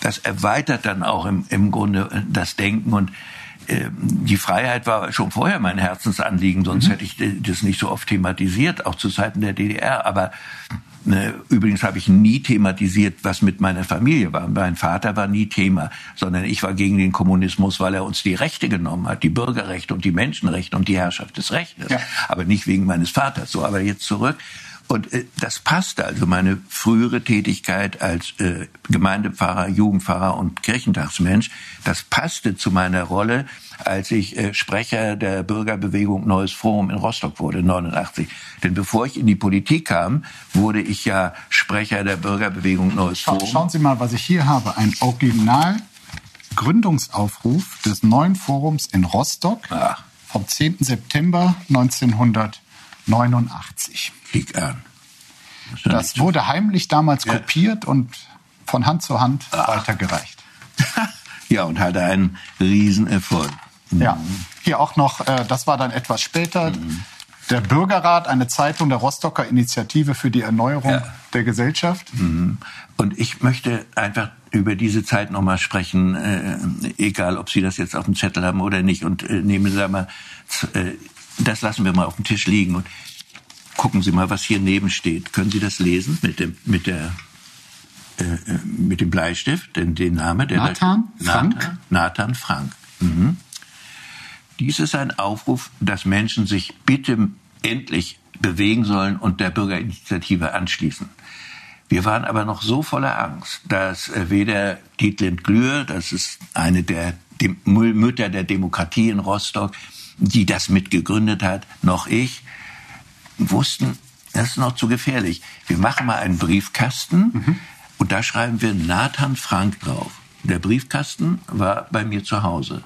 Das erweitert dann auch im, im Grunde äh, das Denken und äh, die Freiheit war schon vorher mein Herzensanliegen, sonst mhm. hätte ich das nicht so oft thematisiert, auch zu Zeiten der DDR. Aber übrigens habe ich nie thematisiert, was mit meiner Familie war. Mein Vater war nie Thema, sondern ich war gegen den Kommunismus, weil er uns die Rechte genommen hat, die Bürgerrechte und die Menschenrechte und die Herrschaft des Rechtes. Ja. Aber nicht wegen meines Vaters. So, aber jetzt zurück. Und äh, das passte also meine frühere Tätigkeit als äh, Gemeindepfarrer, Jugendpfarrer und Kirchentagsmensch. Das passte zu meiner Rolle, als ich äh, Sprecher der Bürgerbewegung Neues Forum in Rostock wurde, 89. Denn bevor ich in die Politik kam, wurde ich ja Sprecher der Bürgerbewegung Neues Forum. Schauen Sie mal, was ich hier habe. Ein Original Gründungsaufruf des neuen Forums in Rostock Ach. vom 10. September 1989. Kick an. Das, das wurde heimlich damals ja. kopiert und von Hand zu Hand Ach. weitergereicht. ja, und hatte einen Riesenerfolg. Mhm. Ja, hier auch noch, äh, das war dann etwas später. Mhm. Der Bürgerrat, eine Zeitung der Rostocker Initiative für die Erneuerung ja. der Gesellschaft. Mhm. Und ich möchte einfach über diese Zeit nochmal sprechen, äh, egal ob Sie das jetzt auf dem Zettel haben oder nicht. Und äh, nehmen Sie mal, äh, das lassen wir mal auf dem Tisch liegen. Und gucken Sie mal, was hier neben steht. Können Sie das lesen mit dem, mit der, äh, äh mit dem Bleistift, den, den Name? Der Nathan Frank. Nathan, Nathan Frank. Mhm. Dies ist ein Aufruf, dass Menschen sich bitte endlich bewegen sollen und der Bürgerinitiative anschließen. Wir waren aber noch so voller Angst, dass äh, weder Dietlind Glür, das ist eine der Mütter der Demokratie in Rostock, die das mitgegründet hat, noch ich, wussten, das ist noch zu gefährlich. Wir machen mal einen Briefkasten mhm. und da schreiben wir Nathan Frank drauf. Der Briefkasten war bei mir zu Hause.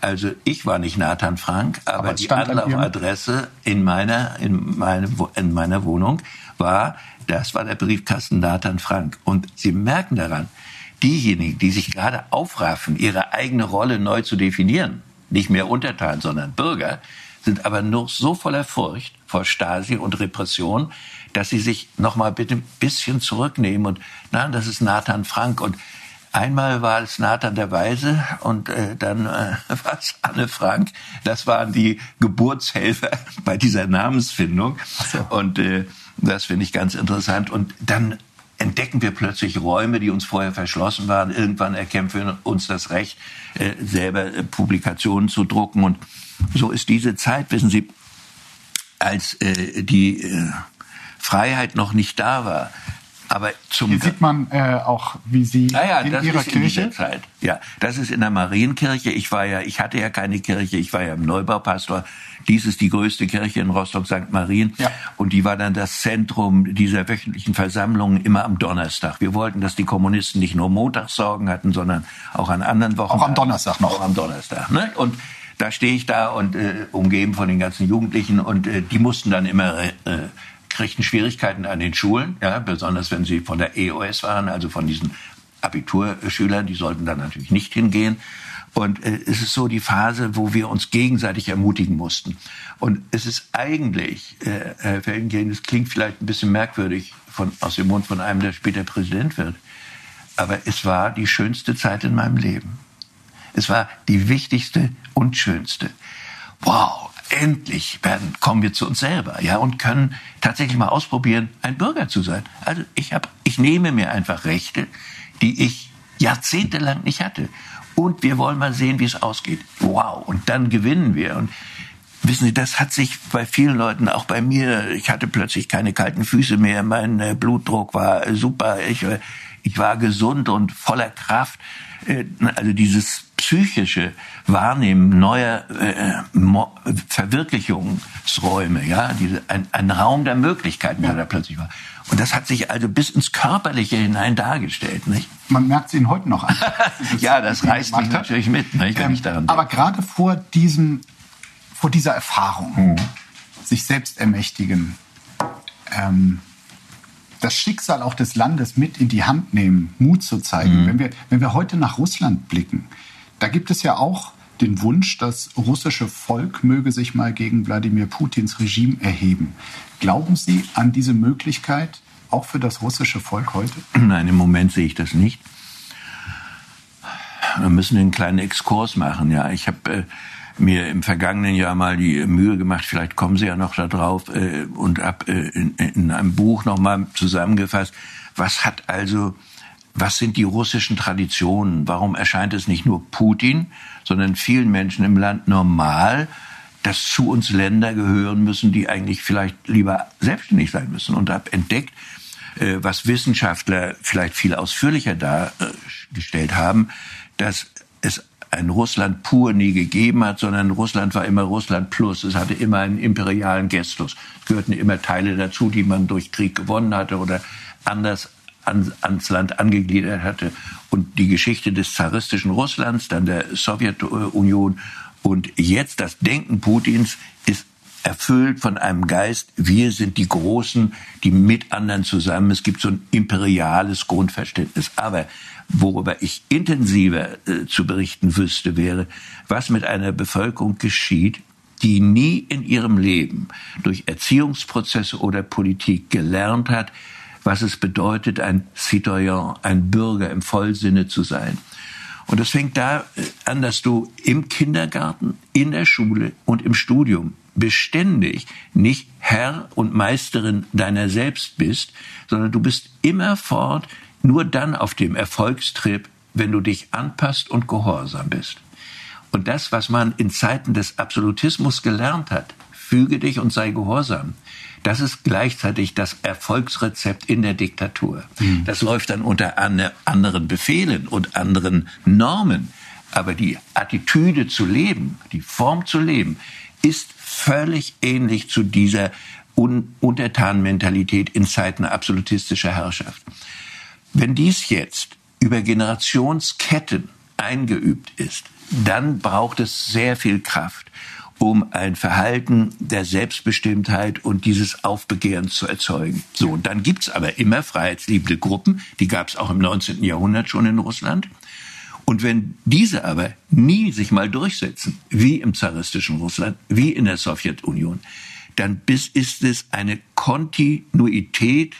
Also ich war nicht Nathan Frank, aber, aber die Anlaufadresse in meiner, in, meine, in meiner Wohnung war, das war der Briefkasten Nathan Frank. Und Sie merken daran, diejenigen, die sich gerade aufraffen, ihre eigene Rolle neu zu definieren, nicht mehr Untertan, sondern Bürger, sind aber nur so voller Furcht vor Stasi und Repression, dass sie sich noch mal bitte ein bisschen zurücknehmen und nein, das ist Nathan Frank und Einmal war es Nathan der Weise und äh, dann äh, war es Anne Frank. Das waren die Geburtshelfer bei dieser Namensfindung. So. Und äh, das finde ich ganz interessant. Und dann entdecken wir plötzlich Räume, die uns vorher verschlossen waren. Irgendwann erkämpfen wir uns das Recht, äh, selber äh, Publikationen zu drucken. Und so ist diese Zeit, wissen Sie, als äh, die Freiheit noch nicht da war, aber zum Hier sieht man äh, auch, wie Sie naja, in das Ihrer ist Kirche. In Zeit. Ja, das ist in der Marienkirche. Ich war ja, ich hatte ja keine Kirche. Ich war ja im Neubaupastor. Dies ist die größte Kirche in Rostock, St. Marien. Ja. Und die war dann das Zentrum dieser wöchentlichen Versammlungen immer am Donnerstag. Wir wollten, dass die Kommunisten nicht nur Montagssorgen hatten, sondern auch an anderen Wochen. Auch am Donnerstag noch. Auch am Donnerstag. Ne? Und da stehe ich da und äh, umgeben von den ganzen Jugendlichen und äh, die mussten dann immer äh, kriegten Schwierigkeiten an den Schulen, ja, besonders wenn sie von der EOS waren, also von diesen Abiturschülern, die sollten dann natürlich nicht hingehen. Und äh, es ist so die Phase, wo wir uns gegenseitig ermutigen mussten. Und es ist eigentlich, äh, Herr Feldenkirchen, das klingt vielleicht ein bisschen merkwürdig von, aus dem Mund von einem, der später Präsident wird, aber es war die schönste Zeit in meinem Leben. Es war die wichtigste und schönste. Wow, endlich werden, kommen wir zu uns selber, ja, und können tatsächlich mal ausprobieren, ein Bürger zu sein. Also ich habe, ich nehme mir einfach Rechte, die ich jahrzehntelang nicht hatte. Und wir wollen mal sehen, wie es ausgeht. Wow. Und dann gewinnen wir. Und wissen Sie, das hat sich bei vielen Leuten, auch bei mir, ich hatte plötzlich keine kalten Füße mehr, mein äh, Blutdruck war super, ich, äh, ich war gesund und voller Kraft. Äh, also dieses psychische Wahrnehmen neuer äh, Verwirklichungsräume, ja, diese, ein, ein Raum der Möglichkeiten, der da plötzlich war. Und das hat sich also bis ins Körperliche hinein dargestellt, nicht? Man merkt es Ihnen heute noch an. ja, das reißt mich natürlich mit, nicht, wenn ähm, ich daran denke. Aber gerade vor diesem, vor dieser Erfahrung, hm. sich selbst ermächtigen, ähm, das Schicksal auch des Landes mit in die Hand nehmen, Mut zu zeigen. Mhm. Wenn, wir, wenn wir heute nach Russland blicken, da gibt es ja auch den Wunsch, das russische Volk möge sich mal gegen Wladimir Putins Regime erheben. Glauben Sie an diese Möglichkeit auch für das russische Volk heute? Nein, im Moment sehe ich das nicht. Wir müssen einen kleinen Exkurs machen. Ja, ich habe äh, mir im vergangenen Jahr mal die Mühe gemacht, vielleicht kommen Sie ja noch da drauf, äh, und habe äh, in, in, einem Buch nochmal zusammengefasst, was hat also, was sind die russischen Traditionen? Warum erscheint es nicht nur Putin, sondern vielen Menschen im Land normal, dass zu uns Länder gehören müssen, die eigentlich vielleicht lieber selbstständig sein müssen? Und habe entdeckt, äh, was Wissenschaftler vielleicht viel ausführlicher dargestellt haben, dass es ein Russland pur nie gegeben hat, sondern Russland war immer Russland plus. Es hatte immer einen imperialen Gestus. Es gehörten immer Teile dazu, die man durch Krieg gewonnen hatte oder anders ans Land angegliedert hatte. Und die Geschichte des zaristischen Russlands, dann der Sowjetunion und jetzt das Denken Putins ist erfüllt von einem Geist, wir sind die Großen, die mit anderen zusammen. Es gibt so ein imperiales Grundverständnis. Aber worüber ich intensiver äh, zu berichten wüsste, wäre, was mit einer Bevölkerung geschieht, die nie in ihrem Leben durch Erziehungsprozesse oder Politik gelernt hat, was es bedeutet, ein Citoyen, ein Bürger im Vollsinne zu sein. Und das fängt da äh, an, dass du im Kindergarten, in der Schule und im Studium beständig nicht Herr und Meisterin deiner selbst bist, sondern du bist immerfort nur dann auf dem Erfolgstrip, wenn du dich anpasst und gehorsam bist. Und das, was man in Zeiten des Absolutismus gelernt hat, füge dich und sei gehorsam, das ist gleichzeitig das Erfolgsrezept in der Diktatur. Mhm. Das läuft dann unter anderen Befehlen und anderen Normen. Aber die Attitüde zu leben, die Form zu leben, ist völlig ähnlich zu dieser Un Untertanmentalität in Zeiten absolutistischer Herrschaft. Wenn dies jetzt über Generationsketten eingeübt ist, dann braucht es sehr viel Kraft, um ein Verhalten der Selbstbestimmtheit und dieses Aufbegehrens zu erzeugen. So, und dann gibt's aber immer freiheitsliebende Gruppen, die gab's auch im 19. Jahrhundert schon in Russland. Und wenn diese aber nie sich mal durchsetzen, wie im zaristischen Russland, wie in der Sowjetunion, dann ist es eine Kontinuität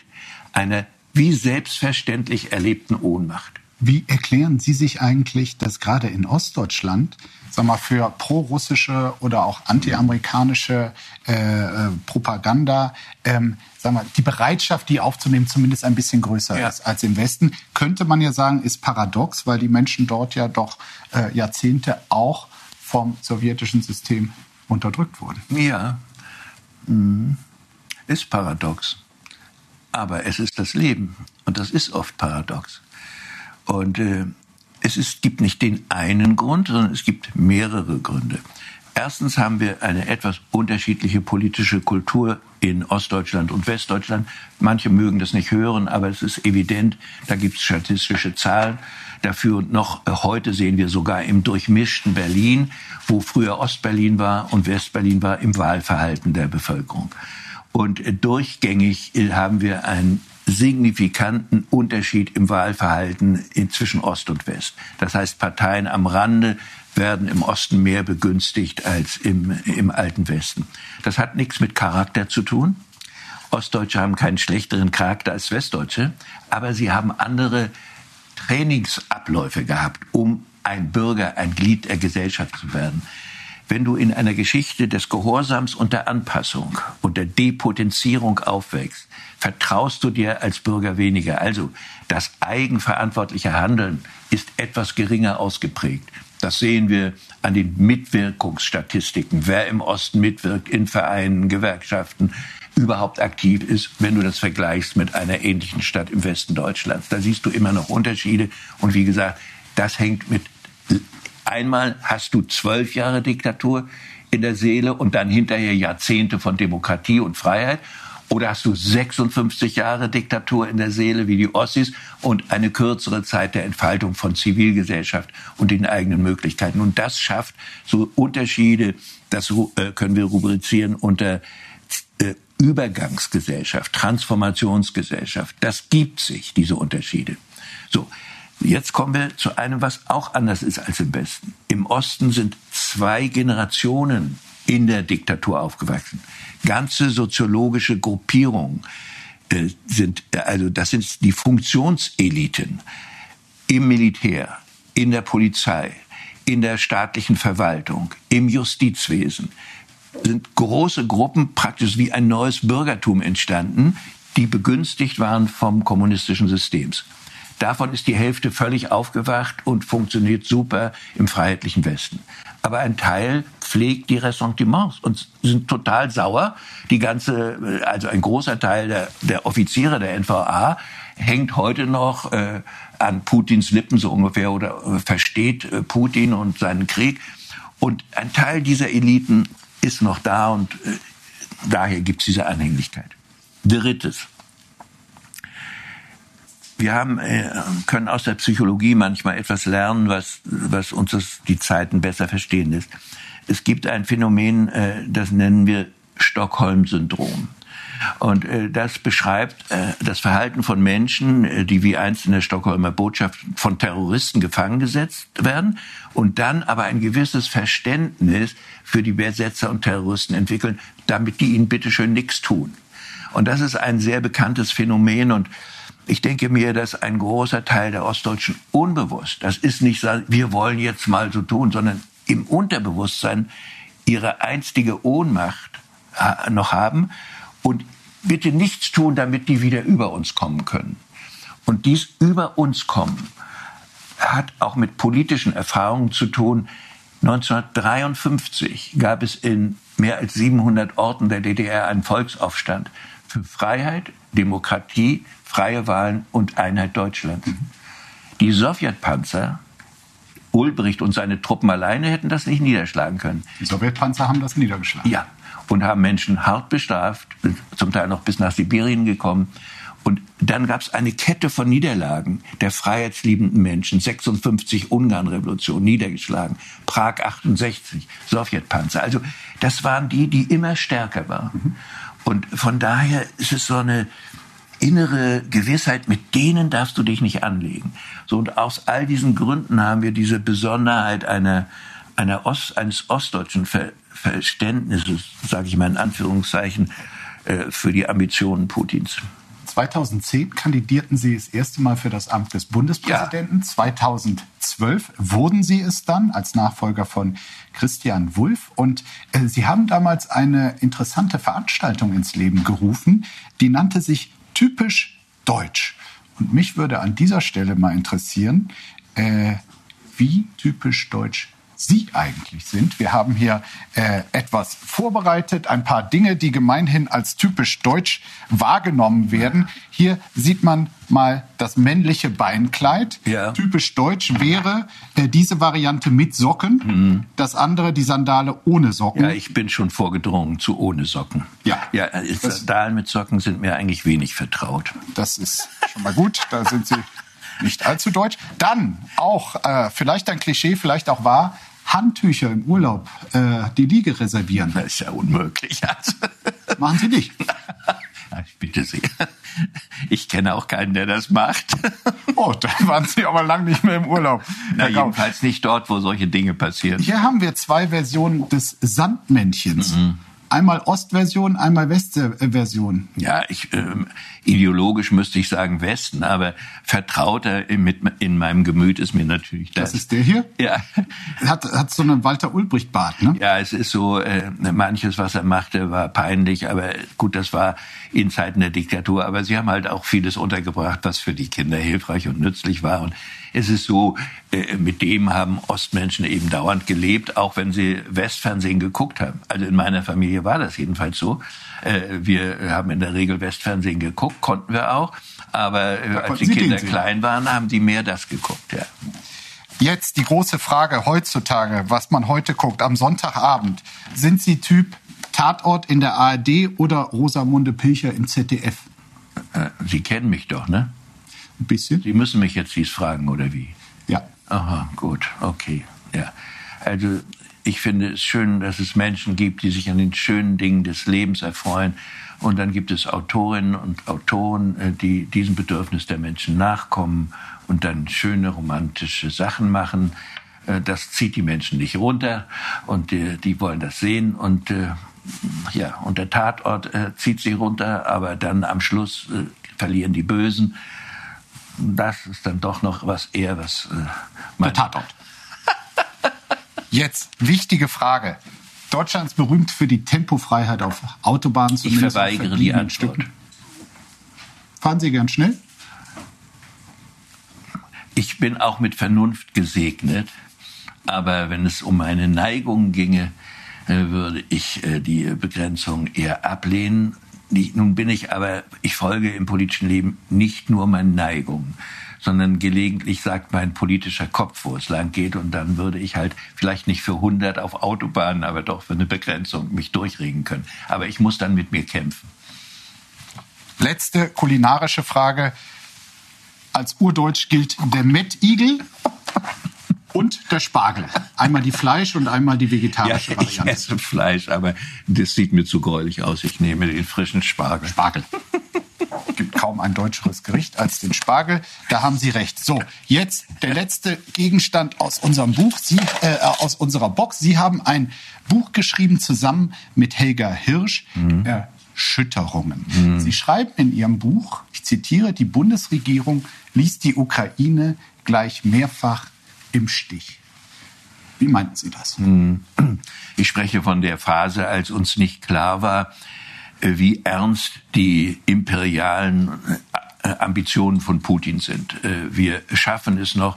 einer wie selbstverständlich erlebten Ohnmacht. Wie erklären Sie sich eigentlich, dass gerade in Ostdeutschland sag mal, für prorussische oder auch antiamerikanische äh, äh, Propaganda ähm, sag mal, die Bereitschaft, die aufzunehmen, zumindest ein bisschen größer ja. ist als im Westen, könnte man ja sagen, ist paradox, weil die Menschen dort ja doch äh, Jahrzehnte auch vom sowjetischen System unterdrückt wurden. Ja, mhm. ist paradox. Aber es ist das Leben und das ist oft paradox. Und äh, es ist, gibt nicht den einen Grund, sondern es gibt mehrere Gründe. Erstens haben wir eine etwas unterschiedliche politische Kultur in Ostdeutschland und Westdeutschland. Manche mögen das nicht hören, aber es ist evident, da gibt es statistische Zahlen dafür. Und noch heute sehen wir sogar im durchmischten Berlin, wo früher Ostberlin war und Westberlin war, im Wahlverhalten der Bevölkerung. Und durchgängig haben wir ein signifikanten Unterschied im Wahlverhalten zwischen Ost und West. Das heißt, Parteien am Rande werden im Osten mehr begünstigt als im, im alten Westen. Das hat nichts mit Charakter zu tun. Ostdeutsche haben keinen schlechteren Charakter als Westdeutsche, aber sie haben andere Trainingsabläufe gehabt, um ein Bürger, ein Glied der Gesellschaft zu werden wenn du in einer Geschichte des Gehorsams und der Anpassung und der Depotenzierung aufwächst, vertraust du dir als Bürger weniger. Also das eigenverantwortliche Handeln ist etwas geringer ausgeprägt. Das sehen wir an den Mitwirkungsstatistiken. Wer im Osten mitwirkt, in Vereinen, Gewerkschaften, überhaupt aktiv ist, wenn du das vergleichst mit einer ähnlichen Stadt im Westen Deutschlands. Da siehst du immer noch Unterschiede. Und wie gesagt, das hängt mit Einmal hast du zwölf Jahre Diktatur in der Seele und dann hinterher Jahrzehnte von Demokratie und Freiheit. Oder hast du 56 Jahre Diktatur in der Seele wie die Ossis und eine kürzere Zeit der Entfaltung von Zivilgesellschaft und den eigenen Möglichkeiten? Und das schafft so Unterschiede, das äh, können wir rubrizieren unter äh, Übergangsgesellschaft, Transformationsgesellschaft. Das gibt sich, diese Unterschiede. So. Jetzt kommen wir zu einem, was auch anders ist als im Westen. Im Osten sind zwei Generationen in der Diktatur aufgewachsen. Ganze soziologische Gruppierungen äh, sind, also das sind die Funktionseliten im Militär, in der Polizei, in der staatlichen Verwaltung, im Justizwesen sind große Gruppen praktisch wie ein neues Bürgertum entstanden, die begünstigt waren vom kommunistischen Systems. Davon ist die Hälfte völlig aufgewacht und funktioniert super im freiheitlichen Westen. Aber ein Teil pflegt die Ressentiments und sind total sauer. Die ganze, also ein großer Teil der, der Offiziere der NVA hängt heute noch äh, an Putins Lippen so ungefähr oder äh, versteht äh, Putin und seinen Krieg. Und ein Teil dieser Eliten ist noch da und äh, daher gibt es diese Anhänglichkeit. Drittes wir haben, äh, können aus der Psychologie manchmal etwas lernen, was, was uns das, die Zeiten besser verstehen lässt. Es gibt ein Phänomen, äh, das nennen wir Stockholm-Syndrom. Und äh, das beschreibt das Verhalten von Menschen, die wie einst in der Stockholmer Botschaft von Terroristen gefangen gesetzt werden und dann aber ein gewisses Verständnis für die Besetzer und Terroristen entwickeln, damit die ihnen bitteschön nichts tun. Und das ist ein sehr bekanntes Phänomen und ich denke mir, dass ein großer Teil der Ostdeutschen unbewusst, das ist nicht, wir wollen jetzt mal so tun, sondern im Unterbewusstsein ihre einstige Ohnmacht äh, noch haben und bitte nichts tun, damit die wieder über uns kommen können. Und dies über uns kommen hat auch mit politischen Erfahrungen zu tun. 1953 gab es in mehr als 700 Orten der DDR einen Volksaufstand für Freiheit, Demokratie, freie Wahlen und Einheit Deutschlands. Die Sowjetpanzer, Ulbricht und seine Truppen alleine hätten das nicht niederschlagen können. Die Sowjetpanzer haben das niedergeschlagen. Ja, und haben Menschen hart bestraft, zum Teil noch bis nach Sibirien gekommen. Und dann gab es eine Kette von Niederlagen der freiheitsliebenden Menschen. 56 Ungarn-Revolution niedergeschlagen, Prag 68, Sowjetpanzer. Also das waren die, die immer stärker waren. Und von daher ist es so eine innere Gewissheit, mit denen darfst du dich nicht anlegen. So und aus all diesen Gründen haben wir diese Besonderheit einer, einer Ost, eines ostdeutschen Ver Verständnisses, sage ich mal in Anführungszeichen, äh, für die Ambitionen Putins. 2010 kandidierten Sie das erste Mal für das Amt des Bundespräsidenten. Ja. 2012 wurden Sie es dann als Nachfolger von Christian Wulff. Und äh, Sie haben damals eine interessante Veranstaltung ins Leben gerufen, die nannte sich Typisch Deutsch. Und mich würde an dieser Stelle mal interessieren, äh, wie typisch deutsch Sie eigentlich sind. Wir haben hier äh, etwas vorbereitet, ein paar Dinge, die gemeinhin als typisch deutsch wahrgenommen werden. Hier sieht man mal das männliche Beinkleid. Ja. Typisch deutsch wäre äh, diese Variante mit Socken, mhm. das andere die Sandale ohne Socken. Ja, ich bin schon vorgedrungen zu ohne Socken. Ja, ja äh, Sandalen mit Socken sind mir eigentlich wenig vertraut. Das ist schon mal gut. Da sind Sie nicht allzu deutsch. Dann auch äh, vielleicht ein Klischee, vielleicht auch wahr. Handtücher im Urlaub äh, die Liege reservieren. Das ist ja unmöglich. Also. Machen Sie nicht. Ich bitte Sie. Ich kenne auch keinen, der das macht. Oh, da waren Sie aber lang nicht mehr im Urlaub. Na, jedenfalls nicht dort, wo solche Dinge passieren. Hier haben wir zwei Versionen des Sandmännchens. Mhm. Einmal Ostversion, einmal Westversion. Ja, ich, äh, ideologisch müsste ich sagen Westen, aber vertrauter mit, in meinem Gemüt ist mir natürlich das. Das ist der hier? Ja. Hat, hat so einen Walter Ulbricht Bart, ne? Ja, es ist so, äh, manches, was er machte, war peinlich, aber gut, das war in Zeiten der Diktatur. Aber sie haben halt auch vieles untergebracht, was für die Kinder hilfreich und nützlich war. Und es ist so, äh, mit dem haben Ostmenschen eben dauernd gelebt, auch wenn sie Westfernsehen geguckt haben. Also in meiner Familie war das jedenfalls so. Äh, wir haben in der Regel Westfernsehen geguckt, konnten wir auch. Aber äh, als die sie Kinder klein waren, haben die mehr das geguckt, ja. Jetzt die große Frage heutzutage, was man heute guckt, am Sonntagabend. Sind Sie Typ Tatort in der ARD oder Rosamunde Pilcher im ZDF? Sie kennen mich doch, ne? Ein bisschen. Sie müssen mich jetzt dies fragen, oder wie? Ja. Aha, gut, okay. Ja. Also ich finde es schön, dass es Menschen gibt, die sich an den schönen Dingen des Lebens erfreuen. Und dann gibt es Autorinnen und Autoren, äh, die diesem Bedürfnis der Menschen nachkommen und dann schöne romantische Sachen machen. Äh, das zieht die Menschen nicht runter und die, die wollen das sehen und äh, ja und der Tatort zieht sie runter, aber dann am Schluss verlieren die Bösen das ist dann doch noch was eher was. Äh, Der Tatort. Jetzt wichtige Frage. Deutschland ist berühmt für die Tempofreiheit auf Autobahnen. Ich verweigere die Antwort. Stücken. Fahren Sie gern schnell? Ich bin auch mit Vernunft gesegnet, aber wenn es um meine Neigung ginge, äh, würde ich äh, die Begrenzung eher ablehnen nun bin ich aber, ich folge im politischen Leben nicht nur meinen Neigungen, sondern gelegentlich sagt mein politischer Kopf, wo es lang geht. Und dann würde ich halt vielleicht nicht für 100 auf Autobahnen, aber doch für eine Begrenzung mich durchregen können. Aber ich muss dann mit mir kämpfen. Letzte kulinarische Frage. Als Urdeutsch gilt der Mettigel und der Spargel. Einmal die Fleisch und einmal die vegetarische ja, Variante. Ich esse Fleisch, aber das sieht mir zu gräulich aus. Ich nehme den frischen Spargel. Spargel. gibt kaum ein deutscheres Gericht als den Spargel. Da haben Sie recht. So, jetzt der letzte Gegenstand aus unserem Buch, Sie, äh, aus unserer Box. Sie haben ein Buch geschrieben zusammen mit Helga Hirsch. Mhm. Erschütterungen. Mhm. Sie schreiben in Ihrem Buch, ich zitiere, die Bundesregierung ließ die Ukraine gleich mehrfach im Stich. Wie meinten Sie das? Ich spreche von der Phase, als uns nicht klar war, äh, wie ernst die imperialen äh, Ambitionen von Putin sind. Äh, wir schaffen es noch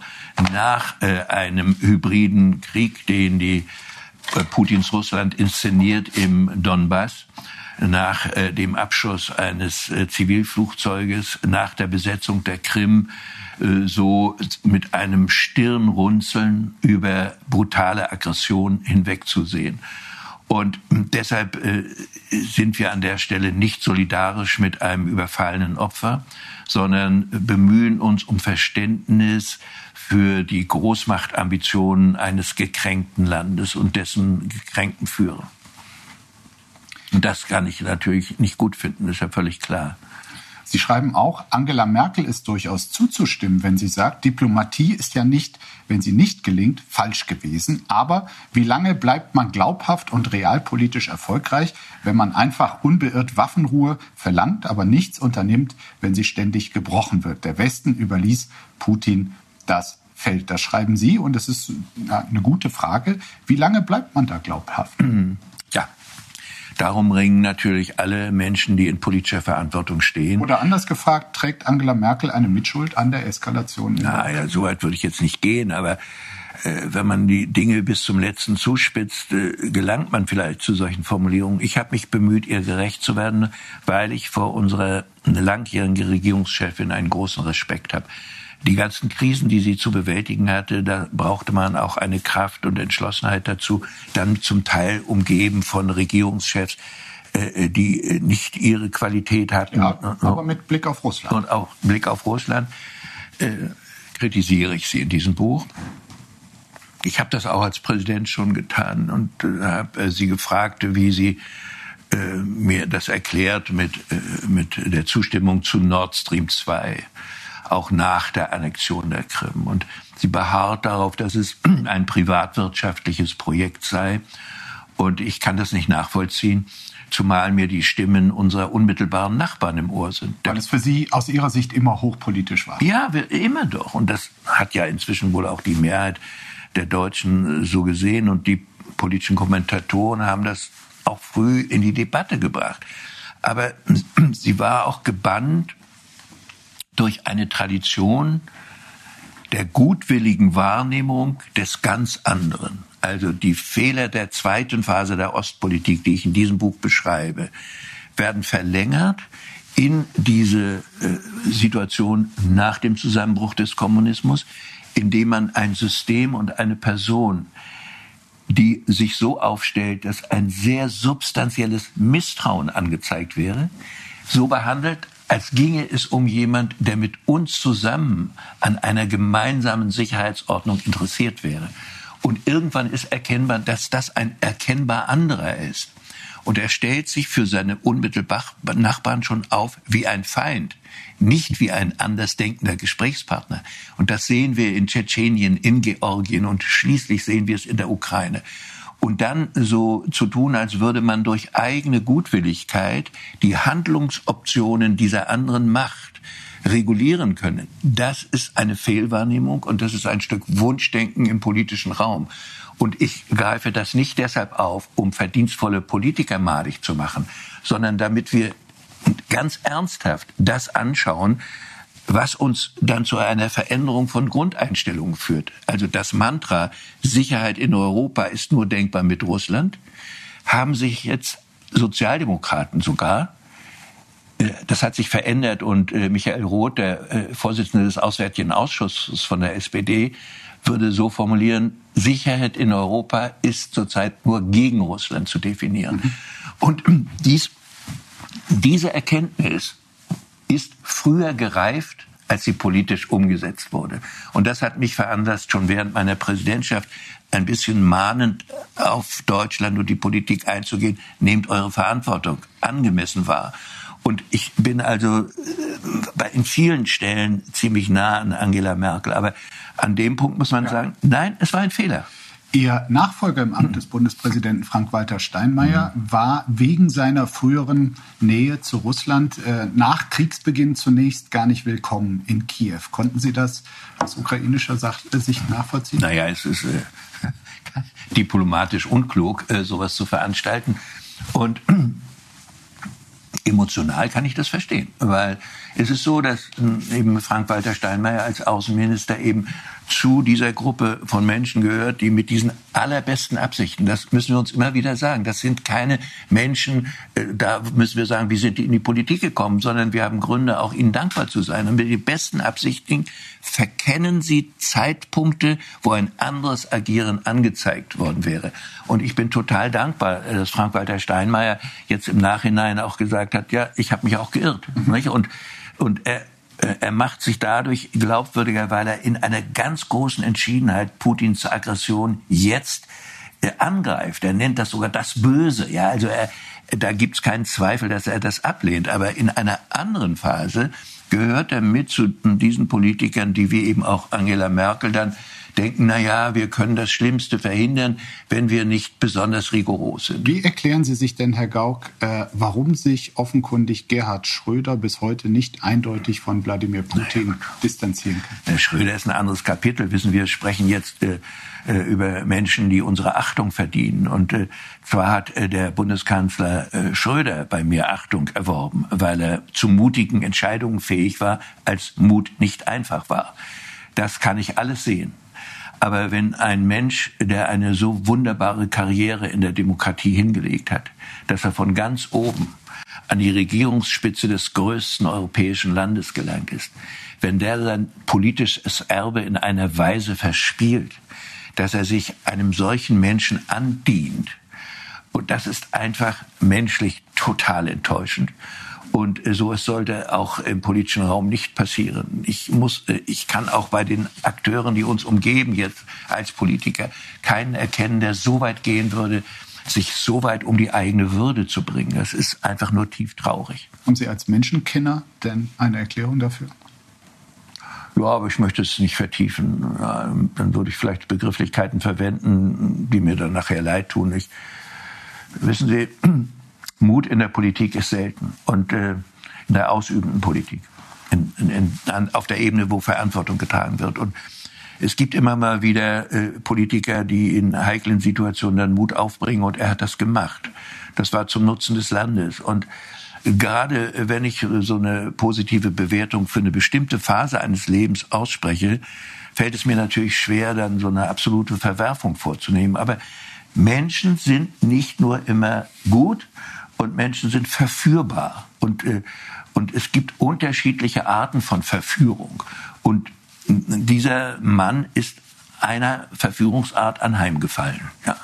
nach einem hybriden Krieg, den die Putins Russland inszeniert im Donbass, nach dem Abschuss eines Zivilflugzeuges, nach der Besetzung der Krim, so mit einem Stirnrunzeln über brutale Aggression hinwegzusehen. Und deshalb äh, sind wir an der Stelle nicht solidarisch mit einem überfallenen Opfer, sondern bemühen uns um Verständnis für die Großmachtambitionen eines gekränkten Landes und dessen gekränkten Führer. Und das kann ich natürlich nicht gut finden, ist ja völlig klar. Sie schreiben auch, Angela Merkel ist durchaus zuzustimmen, wenn sie sagt, Diplomatie ist ja nicht, wenn sie nicht gelingt, falsch gewesen. Aber wie lange bleibt man glaubhaft und realpolitisch erfolgreich, wenn man einfach unbeirrt Waffenruhe verlangt, aber nichts unternimmt, wenn sie ständig gebrochen wird? Der Westen überließ Putin das Feld. Das schreiben Sie und es ist eine gute Frage. Wie lange bleibt man da glaubhaft? Ja, Darum ringen natürlich alle Menschen, die in politischer Verantwortung stehen. Oder anders gefragt, trägt Angela Merkel eine Mitschuld an der Eskalation? Naja, so weit würde ich jetzt nicht gehen, aber äh, wenn man die Dinge bis zum letzten zuspitzt, äh, gelangt man vielleicht zu solchen Formulierungen. Ich habe mich bemüht, ihr gerecht zu werden, weil ich vor unserer langjährigen Regierungschefin einen großen Respekt habe die ganzen Krisen, die sie zu bewältigen hatte, da brauchte man auch eine Kraft und Entschlossenheit dazu, dann zum Teil umgeben von Regierungschefs, äh, die äh, nicht ihre Qualität hatten. Ja, aber mit Blick auf Russland. Und auch Blick auf Russland äh, kritisiere ich sie in diesem Buch. Ich habe das auch als Präsident schon getan und äh, habe äh, sie gefragt, wie sie äh, mir das erklärt mit, äh, mit der Zustimmung zu Nord Stream 2 auch nach der Annexion der Krim. Und sie beharrt darauf, dass es ein privatwirtschaftliches Projekt sei. Und ich kann das nicht nachvollziehen, zumal mir die Stimmen unserer unmittelbaren Nachbarn im Ohr sind. Weil es für Sie aus Ihrer Sicht immer hochpolitisch war. Ja, immer doch. Und das hat ja inzwischen wohl auch die Mehrheit der Deutschen so gesehen. Und die politischen Kommentatoren haben das auch früh in die Debatte gebracht. Aber sie war auch gebannt durch eine Tradition der gutwilligen Wahrnehmung des ganz anderen. Also die Fehler der zweiten Phase der Ostpolitik, die ich in diesem Buch beschreibe, werden verlängert in diese äh, Situation nach dem Zusammenbruch des Kommunismus, indem man ein System und eine Person, die sich so aufstellt, dass ein sehr substanzielles Misstrauen angezeigt wäre, so behandelt, als ginge es um jemand, der mit uns zusammen an einer gemeinsamen Sicherheitsordnung interessiert wäre. Und irgendwann ist erkennbar, dass das ein erkennbar anderer ist. Und er stellt sich für seine unmittelbaren Nachbarn schon auf wie ein Feind, nicht wie ein andersdenkender Gesprächspartner. Und das sehen wir in Tschetschenien, in Georgien und schließlich sehen wir es in der Ukraine und dann so zu tun, als würde man durch eigene Gutwilligkeit die Handlungsoptionen dieser anderen Macht regulieren können. Das ist eine Fehlwahrnehmung und das ist ein Stück Wunschdenken im politischen Raum. Und ich greife das nicht deshalb auf, um verdienstvolle Politiker madig zu machen, sondern damit wir ganz ernsthaft das anschauen, was uns dann zu einer Veränderung von Grundeinstellungen führt. Also das Mantra Sicherheit in Europa ist nur denkbar mit Russland, haben sich jetzt Sozialdemokraten sogar äh, das hat sich verändert und äh, Michael Roth, der äh, Vorsitzende des Auswärtigen Ausschusses von der SPD, würde so formulieren, Sicherheit in Europa ist zurzeit nur gegen Russland zu definieren. Mhm. Und dies, diese Erkenntnis ist früher gereift, als sie politisch umgesetzt wurde. Und das hat mich veranlasst, schon während meiner Präsidentschaft ein bisschen mahnend auf Deutschland und die Politik einzugehen. Nehmt eure Verantwortung angemessen wahr. Und ich bin also äh, in vielen Stellen ziemlich nah an Angela Merkel. Aber an dem Punkt muss man sagen, nein, es war ein Fehler. Ihr Nachfolger im Amt des Bundespräsidenten Frank-Walter Steinmeier war wegen seiner früheren Nähe zu Russland äh, nach Kriegsbeginn zunächst gar nicht willkommen in Kiew. Konnten Sie das aus ukrainischer Sicht nachvollziehen? Naja, es ist äh, diplomatisch unklug, äh, sowas zu veranstalten. Und emotional kann ich das verstehen, weil es ist so, dass äh, eben Frank-Walter Steinmeier als Außenminister eben zu dieser Gruppe von Menschen gehört, die mit diesen allerbesten Absichten, das müssen wir uns immer wieder sagen, das sind keine Menschen, äh, da müssen wir sagen, wie sind die in die Politik gekommen, sondern wir haben Gründe, auch ihnen dankbar zu sein. Und mit den besten Absichten verkennen sie Zeitpunkte, wo ein anderes Agieren angezeigt worden wäre. Und ich bin total dankbar, dass Frank-Walter Steinmeier jetzt im Nachhinein auch gesagt hat, ja, ich habe mich auch geirrt. Mhm. Und, und er, äh, er macht sich dadurch glaubwürdiger, weil er in einer ganz großen Entschiedenheit Putins Aggression jetzt äh, angreift. Er nennt das sogar das Böse. Ja, also er, da gibt's keinen Zweifel, dass er das ablehnt. Aber in einer anderen Phase gehört er mit zu diesen Politikern, die wie eben auch Angela Merkel dann denken, na ja, wir können das Schlimmste verhindern, wenn wir nicht besonders rigoros sind. Wie erklären Sie sich denn, Herr Gauck, äh, warum sich offenkundig Gerhard Schröder bis heute nicht eindeutig von Wladimir Putin naja, distanzieren kann? Herr Schröder ist ein anderes Kapitel. Wissen wir, sprechen jetzt äh, äh, über Menschen, die unsere Achtung verdienen. Und äh, zwar hat äh, der Bundeskanzler äh, Schröder bei mir Achtung erworben, weil er zu mutigen Entscheidungen fähig war, als Mut nicht einfach war. Das kann ich alles sehen. Aber wenn ein Mensch, der eine so wunderbare Karriere in der Demokratie hingelegt hat, dass er von ganz oben an die Regierungsspitze des größten europäischen Landes gelangt ist, wenn der sein politisches Erbe in einer Weise verspielt, dass er sich einem solchen Menschen andient, und das ist einfach menschlich total enttäuschend. Und äh, sowas sollte auch im politischen Raum nicht passieren. Ich muss, äh, ich kann auch bei den Akteuren, die uns umgeben jetzt als Politiker, keinen erkennen, der so weit gehen würde, sich so weit um die eigene Würde zu bringen. Das ist einfach nur tief traurig. Haben Sie als Menschenkenner denn eine Erklärung dafür? Ja, aber ich möchte es nicht vertiefen. Dann würde ich vielleicht Begrifflichkeiten verwenden, die mir dann nachher leid tun. Ich, wissen Sie, Mut in der Politik ist selten und äh, in der ausübenden Politik, in, in, in, auf der Ebene, wo Verantwortung getragen wird. Und es gibt immer mal wieder äh, Politiker, die in heiklen Situationen dann Mut aufbringen und er hat das gemacht. Das war zum Nutzen des Landes. Und gerade wenn ich so eine positive Bewertung für eine bestimmte Phase eines Lebens ausspreche, fällt es mir natürlich schwer, dann so eine absolute Verwerfung vorzunehmen. Aber Menschen sind nicht nur immer gut, und Menschen sind verführbar. Und, äh, und es gibt unterschiedliche Arten von Verführung. Und dieser Mann ist einer Verführungsart anheimgefallen. Ja.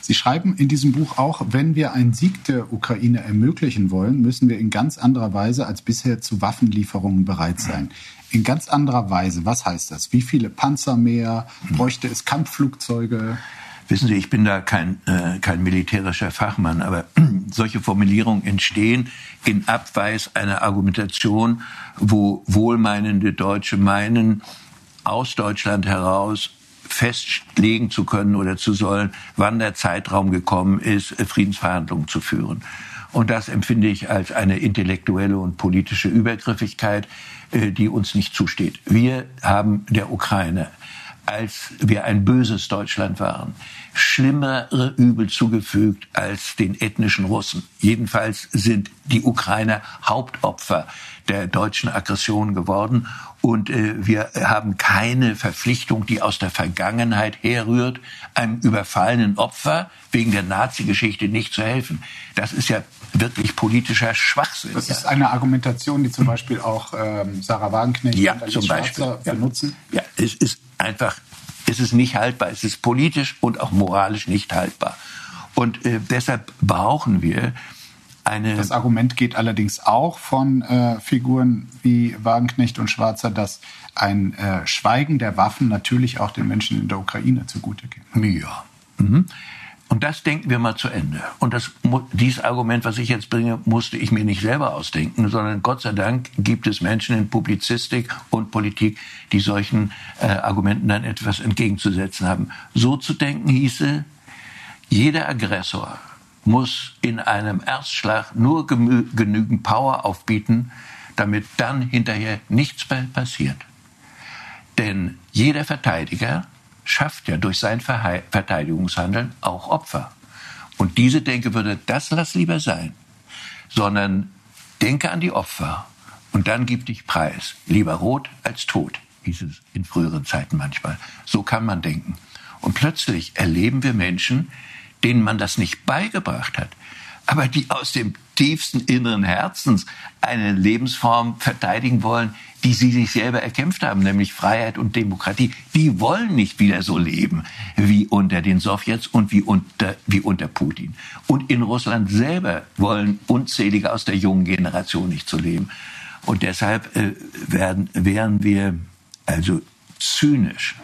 Sie schreiben in diesem Buch auch, wenn wir einen Sieg der Ukraine ermöglichen wollen, müssen wir in ganz anderer Weise als bisher zu Waffenlieferungen bereit sein. In ganz anderer Weise. Was heißt das? Wie viele Panzer mehr? Bräuchte es Kampfflugzeuge? Wissen Sie, ich bin da kein, äh, kein militärischer Fachmann, aber solche Formulierungen entstehen in Abweis einer Argumentation, wo wohlmeinende Deutsche meinen, aus Deutschland heraus festlegen zu können oder zu sollen, wann der Zeitraum gekommen ist, Friedensverhandlungen zu führen. Und das empfinde ich als eine intellektuelle und politische Übergriffigkeit, äh, die uns nicht zusteht. Wir haben der Ukraine als wir ein böses Deutschland waren, schlimmere Übel zugefügt als den ethnischen Russen. Jedenfalls sind die Ukrainer Hauptopfer der deutschen Aggression geworden. Und äh, wir haben keine Verpflichtung, die aus der Vergangenheit herrührt, einem überfallenen Opfer wegen der Nazi-Geschichte nicht zu helfen. Das ist ja wirklich politischer Schwachsinn. Das ist eine Argumentation, die zum Beispiel auch ähm, Sarah Wagenknecht ja, und zum Beispiel. Ja. benutzen. Ja, es ist einfach, es ist nicht haltbar. Es ist politisch und auch moralisch nicht haltbar. Und äh, deshalb brauchen wir eine. Das Argument geht allerdings auch von äh, Figuren wie Wagenknecht und Schwarzer, dass ein äh, Schweigen der Waffen natürlich auch den Menschen in der Ukraine zugute geht. Ja. Mhm. Und das denken wir mal zu Ende. Und das, dieses Argument, was ich jetzt bringe, musste ich mir nicht selber ausdenken, sondern Gott sei Dank gibt es Menschen in Publizistik und Politik, die solchen äh, Argumenten dann etwas entgegenzusetzen haben. So zu denken hieße, jeder Aggressor muss in einem Erstschlag nur genügend Power aufbieten, damit dann hinterher nichts mehr passiert. Denn jeder Verteidiger schafft ja durch sein Verteidigungshandeln auch Opfer. Und diese Denke würde, das lass lieber sein, sondern denke an die Opfer und dann gib dich preis, lieber rot als tot. hieß es in früheren Zeiten manchmal. So kann man denken. Und plötzlich erleben wir Menschen, denen man das nicht beigebracht hat, aber die aus dem tiefsten inneren Herzens eine Lebensform verteidigen wollen, die sie sich selber erkämpft haben, nämlich Freiheit und Demokratie. Die wollen nicht wieder so leben wie unter den Sowjets und wie unter, wie unter Putin. Und in Russland selber wollen unzählige aus der jungen Generation nicht so leben. Und deshalb äh, werden, wären wir also zynisch,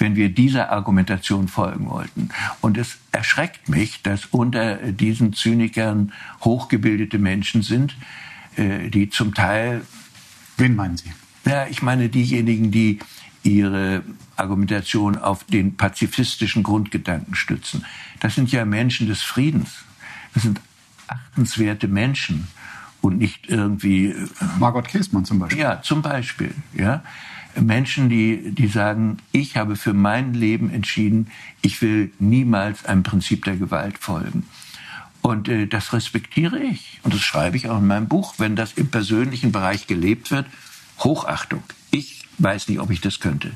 wenn wir dieser Argumentation folgen wollten. Und es erschreckt mich, dass unter diesen Zynikern hochgebildete Menschen sind, äh, die zum Teil. Wen meinen Sie? Ja, ich meine diejenigen, die ihre Argumentation auf den pazifistischen Grundgedanken stützen. Das sind ja Menschen des Friedens. Das sind achtenswerte Menschen und nicht irgendwie. Äh, Margot Käßmann zum Beispiel. Ja, zum Beispiel. Ja. Menschen, die, die sagen, ich habe für mein Leben entschieden, ich will niemals einem Prinzip der Gewalt folgen. Und äh, das respektiere ich. Und das schreibe ich auch in meinem Buch. Wenn das im persönlichen Bereich gelebt wird, Hochachtung. Ich weiß nicht, ob ich das könnte.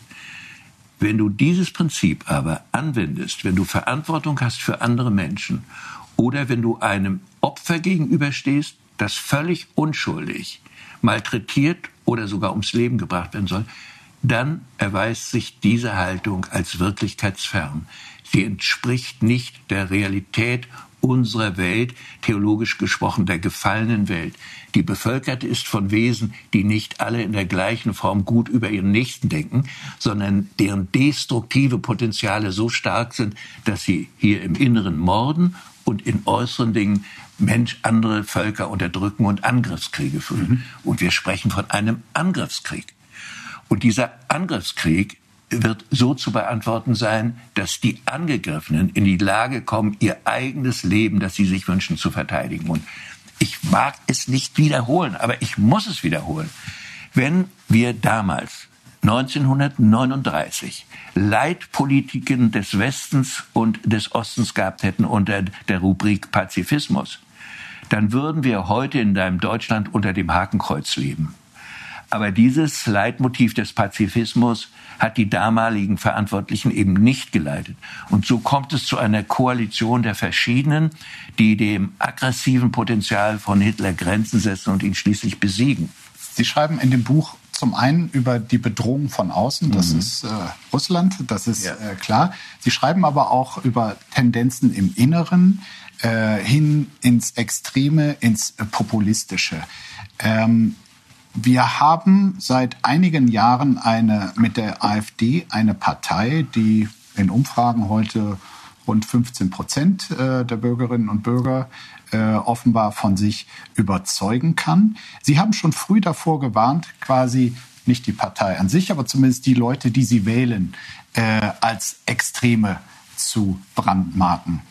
Wenn du dieses Prinzip aber anwendest, wenn du Verantwortung hast für andere Menschen oder wenn du einem Opfer gegenüberstehst, das völlig unschuldig malträtiert oder sogar ums Leben gebracht werden soll, dann erweist sich diese Haltung als wirklichkeitsfern. Sie entspricht nicht der Realität unserer Welt, theologisch gesprochen der gefallenen Welt. Die bevölkert ist von Wesen, die nicht alle in der gleichen Form gut über ihren Nächsten denken, sondern deren destruktive Potenziale so stark sind, dass sie hier im Inneren morden und in äußeren Dingen Mensch andere Völker unterdrücken und Angriffskriege führen. Mhm. Und wir sprechen von einem Angriffskrieg. Und dieser Angriffskrieg wird so zu beantworten sein, dass die Angegriffenen in die Lage kommen, ihr eigenes Leben, das sie sich wünschen, zu verteidigen. Und ich mag es nicht wiederholen, aber ich muss es wiederholen. Wenn wir damals 1939 Leitpolitiken des Westens und des Ostens gehabt hätten unter der Rubrik Pazifismus, dann würden wir heute in deinem Deutschland unter dem Hakenkreuz leben. Aber dieses Leitmotiv des Pazifismus hat die damaligen Verantwortlichen eben nicht geleitet. Und so kommt es zu einer Koalition der Verschiedenen, die dem aggressiven Potenzial von Hitler Grenzen setzen und ihn schließlich besiegen. Sie schreiben in dem Buch zum einen über die Bedrohung von außen, das mhm. ist äh, Russland, das ist ja. äh, klar. Sie schreiben aber auch über Tendenzen im Inneren, äh, hin ins Extreme, ins Populistische. Ähm, wir haben seit einigen Jahren eine, mit der AfD eine Partei, die in Umfragen heute rund 15 Prozent äh, der Bürgerinnen und Bürger äh, offenbar von sich überzeugen kann. Sie haben schon früh davor gewarnt, quasi nicht die Partei an sich, aber zumindest die Leute, die sie wählen, äh, als Extreme zu brandmarken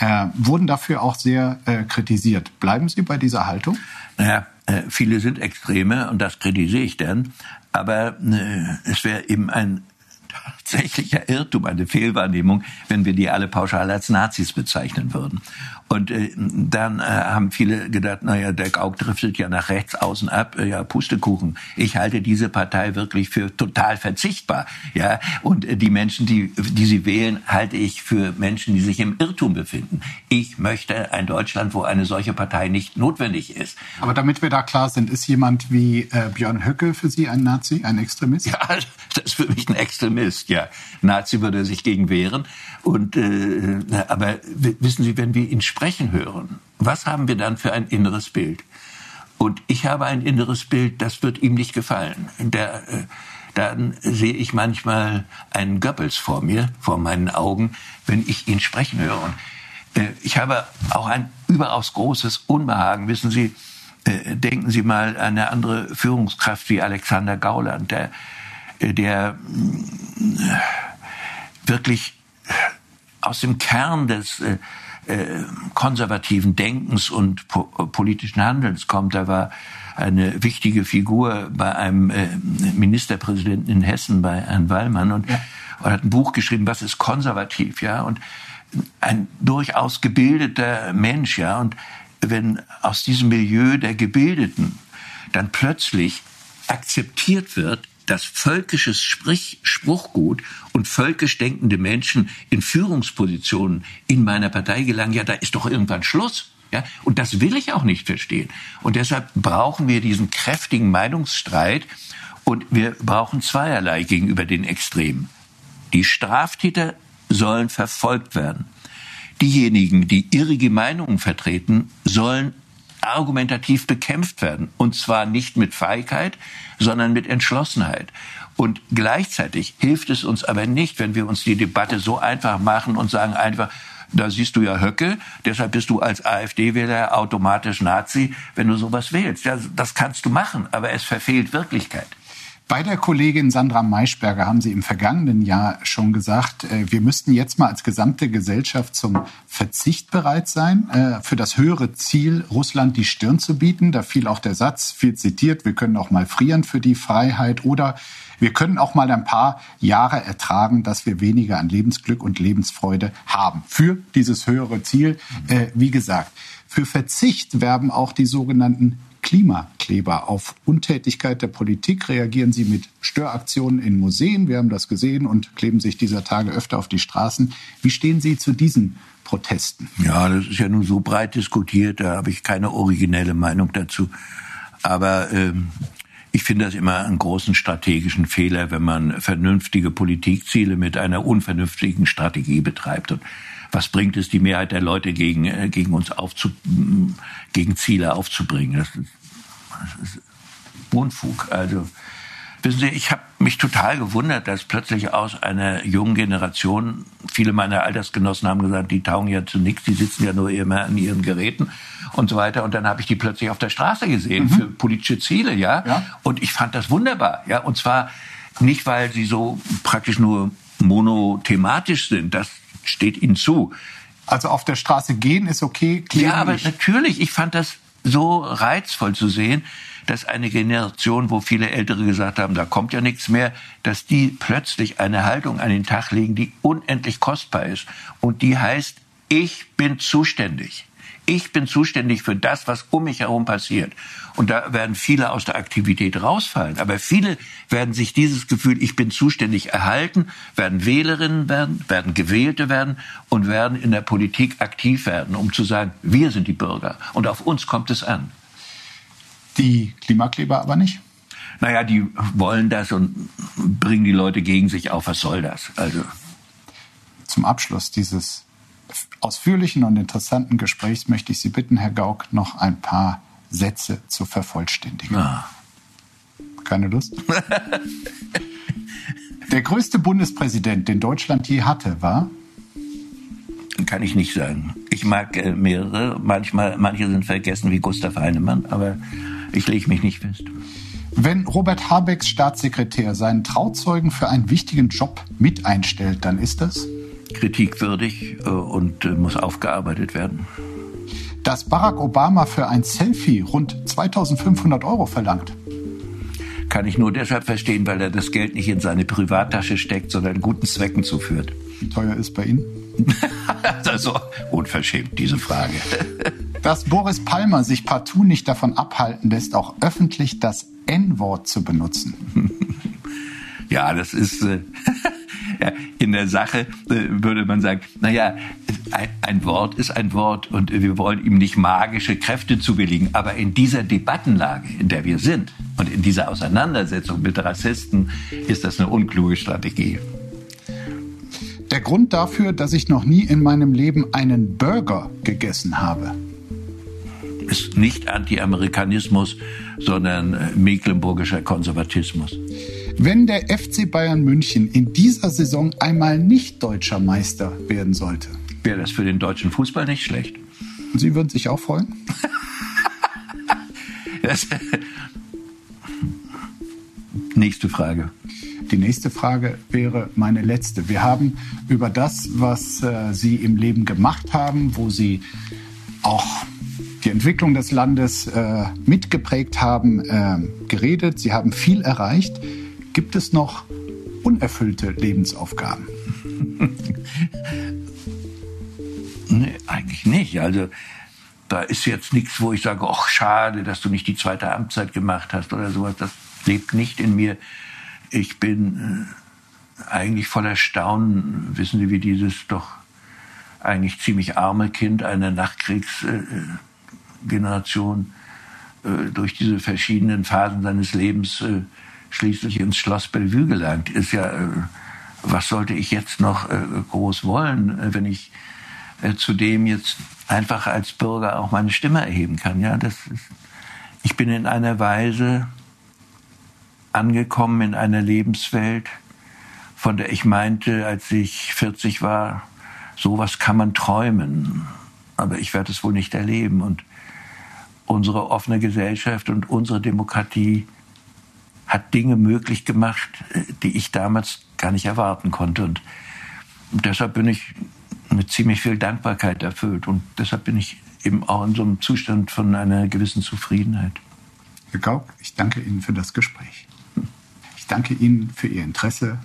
äh, wurden dafür auch sehr äh, kritisiert. Bleiben Sie bei dieser Haltung? Naja, äh, viele sind Extreme und das kritisiere ich dann. Aber äh, es wäre eben ein tatsächlicher Irrtum, eine Fehlwahrnehmung, wenn wir die alle pauschal als Nazis bezeichnen würden. Und äh, dann äh, haben viele gedacht, naja, der Gauk driftet ja nach rechts außen ab, äh, ja, Pustekuchen. Ich halte diese Partei wirklich für total verzichtbar. Ja, und äh, die Menschen, die, die sie wählen, halte ich für Menschen, die sich im Irrtum befinden. Ich möchte ein Deutschland, wo eine solche Partei nicht notwendig ist. Aber damit wir da klar sind, ist jemand wie äh, Björn Höcke für Sie ein Nazi, ein Extremist? Ja, das ist für mich ein Extremist, ja. Nazi würde sich gegen wehren. Und, äh, aber wissen Sie, wenn wir ihn sprechen hören, was haben wir dann für ein inneres Bild? Und ich habe ein inneres Bild, das wird ihm nicht gefallen. Der, äh, dann sehe ich manchmal einen Goebbels vor mir, vor meinen Augen, wenn ich ihn sprechen höre. Und, äh, ich habe auch ein überaus großes Unbehagen. Wissen Sie, äh, denken Sie mal an eine andere Führungskraft wie Alexander Gauland, der, der äh, wirklich aus dem Kern des äh, äh, konservativen Denkens und po politischen Handelns kommt. Er war eine wichtige Figur bei einem äh, Ministerpräsidenten in Hessen, bei Herrn Wallmann, und, ja. und hat ein Buch geschrieben, was ist konservativ, ja, und ein durchaus gebildeter Mensch, ja, und wenn aus diesem Milieu der Gebildeten dann plötzlich akzeptiert wird, dass völkisches Sprich Spruchgut und völkisch denkende Menschen in Führungspositionen in meiner Partei gelangen, ja, da ist doch irgendwann Schluss. Ja, und das will ich auch nicht verstehen. Und deshalb brauchen wir diesen kräftigen Meinungsstreit und wir brauchen zweierlei gegenüber den Extremen. Die Straftäter sollen verfolgt werden. Diejenigen, die irrige Meinungen vertreten, sollen argumentativ bekämpft werden. Und zwar nicht mit Feigheit, sondern mit Entschlossenheit. Und gleichzeitig hilft es uns aber nicht, wenn wir uns die Debatte so einfach machen und sagen einfach, da siehst du ja Höcke, deshalb bist du als AfD-Wähler automatisch Nazi, wenn du sowas wählst. Ja, das kannst du machen, aber es verfehlt Wirklichkeit. Bei der Kollegin Sandra Maischberger haben Sie im vergangenen Jahr schon gesagt, äh, wir müssten jetzt mal als gesamte Gesellschaft zum Verzicht bereit sein, äh, für das höhere Ziel, Russland die Stirn zu bieten. Da fiel auch der Satz, viel zitiert, wir können auch mal frieren für die Freiheit oder wir können auch mal ein paar Jahre ertragen, dass wir weniger an Lebensglück und Lebensfreude haben. Für dieses höhere Ziel, äh, wie gesagt, für Verzicht werben auch die sogenannten Klimakleber. Auf Untätigkeit der Politik reagieren sie mit Störaktionen in Museen. Wir haben das gesehen und kleben sich dieser Tage öfter auf die Straßen. Wie stehen Sie zu diesen Protesten? Ja, das ist ja nun so breit diskutiert, da habe ich keine originelle Meinung dazu. Aber ähm, ich finde das immer einen großen strategischen Fehler, wenn man vernünftige Politikziele mit einer unvernünftigen Strategie betreibt. Und was bringt es, die Mehrheit der Leute gegen, äh, gegen uns aufzu, gegen Ziele aufzubringen? Das ist, das ist Unfug. Also, wissen Sie, ich habe mich total gewundert, dass plötzlich aus einer jungen Generation, viele meiner Altersgenossen haben gesagt, die taugen ja zu nichts, die sitzen ja nur immer an ihren Geräten und so weiter. Und dann habe ich die plötzlich auf der Straße gesehen mhm. für politische Ziele, ja? ja. Und ich fand das wunderbar, ja. Und zwar nicht, weil sie so praktisch nur monothematisch sind. Das steht Ihnen zu. Also auf der Straße gehen ist okay. Ja, aber nicht. natürlich, ich fand das so reizvoll zu sehen, dass eine Generation, wo viele Ältere gesagt haben, da kommt ja nichts mehr, dass die plötzlich eine Haltung an den Tag legen, die unendlich kostbar ist. Und die heißt, ich bin zuständig. Ich bin zuständig für das, was um mich herum passiert. Und da werden viele aus der Aktivität rausfallen. Aber viele werden sich dieses Gefühl, ich bin zuständig, erhalten, werden Wählerinnen werden, werden Gewählte werden und werden in der Politik aktiv werden, um zu sagen, wir sind die Bürger und auf uns kommt es an. Die Klimakleber aber nicht? Naja, die wollen das und bringen die Leute gegen sich auf. Was soll das? Also. Zum Abschluss dieses ausführlichen und interessanten Gesprächs möchte ich Sie bitten, Herr Gauck, noch ein paar Sätze zu vervollständigen. Ah. Keine Lust? Der größte Bundespräsident, den Deutschland je hatte, war? Kann ich nicht sagen. Ich mag äh, mehrere. Manchmal, manche sind vergessen, wie Gustav Heinemann, aber ich lege mich nicht fest. Wenn Robert Habecks Staatssekretär seinen Trauzeugen für einen wichtigen Job mit einstellt, dann ist das? Kritikwürdig äh, und äh, muss aufgearbeitet werden. Dass Barack Obama für ein Selfie rund 2500 Euro verlangt. Kann ich nur deshalb verstehen, weil er das Geld nicht in seine Privattasche steckt, sondern guten Zwecken zuführt. Wie teuer ist bei Ihnen? also unverschämt, diese Frage. Dass Boris Palmer sich partout nicht davon abhalten lässt, auch öffentlich das N-Wort zu benutzen. ja, das ist. In der Sache äh, würde man sagen, naja, ein, ein Wort ist ein Wort und wir wollen ihm nicht magische Kräfte zubilligen. Aber in dieser Debattenlage, in der wir sind und in dieser Auseinandersetzung mit Rassisten, ist das eine unkluge Strategie. Der Grund dafür, dass ich noch nie in meinem Leben einen Burger gegessen habe, ist nicht Anti-Amerikanismus, sondern äh, mecklenburgischer Konservatismus. Wenn der FC Bayern München in dieser Saison einmal nicht deutscher Meister werden sollte, wäre das für den deutschen Fußball nicht schlecht. Sie würden sich auch freuen? nächste Frage. Die nächste Frage wäre meine letzte. Wir haben über das, was äh, Sie im Leben gemacht haben, wo Sie auch die Entwicklung des Landes äh, mitgeprägt haben, äh, geredet. Sie haben viel erreicht. Gibt es noch unerfüllte Lebensaufgaben? nee, eigentlich nicht. Also da ist jetzt nichts, wo ich sage, ach schade, dass du nicht die zweite Amtszeit gemacht hast oder sowas. Das lebt nicht in mir. ich bin äh, eigentlich voller Staunen, wissen Sie, wie dieses doch eigentlich ziemlich arme Kind einer Nachkriegsgeneration äh, durch diese verschiedenen Phasen seines Lebens äh, schließlich ins Schloss Bellevue gelangt. Ist ja, äh, was sollte ich jetzt noch äh, groß wollen, äh, wenn ich zudem jetzt einfach als Bürger auch meine Stimme erheben kann? Ja, das ist, ich bin in einer Weise angekommen in einer Lebenswelt, von der ich meinte, als ich 40 war, sowas kann man träumen, aber ich werde es wohl nicht erleben. Und unsere offene Gesellschaft und unsere Demokratie hat Dinge möglich gemacht, die ich damals gar nicht erwarten konnte. Und deshalb bin ich mit ziemlich viel Dankbarkeit erfüllt. Und deshalb bin ich eben auch in so einem Zustand von einer gewissen Zufriedenheit. Herr Gauck, ich danke Ihnen für das Gespräch. Ich danke Ihnen für Ihr Interesse.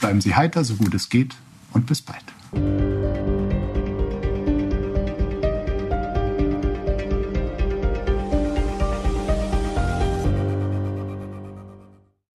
Bleiben Sie heiter, so gut es geht, und bis bald.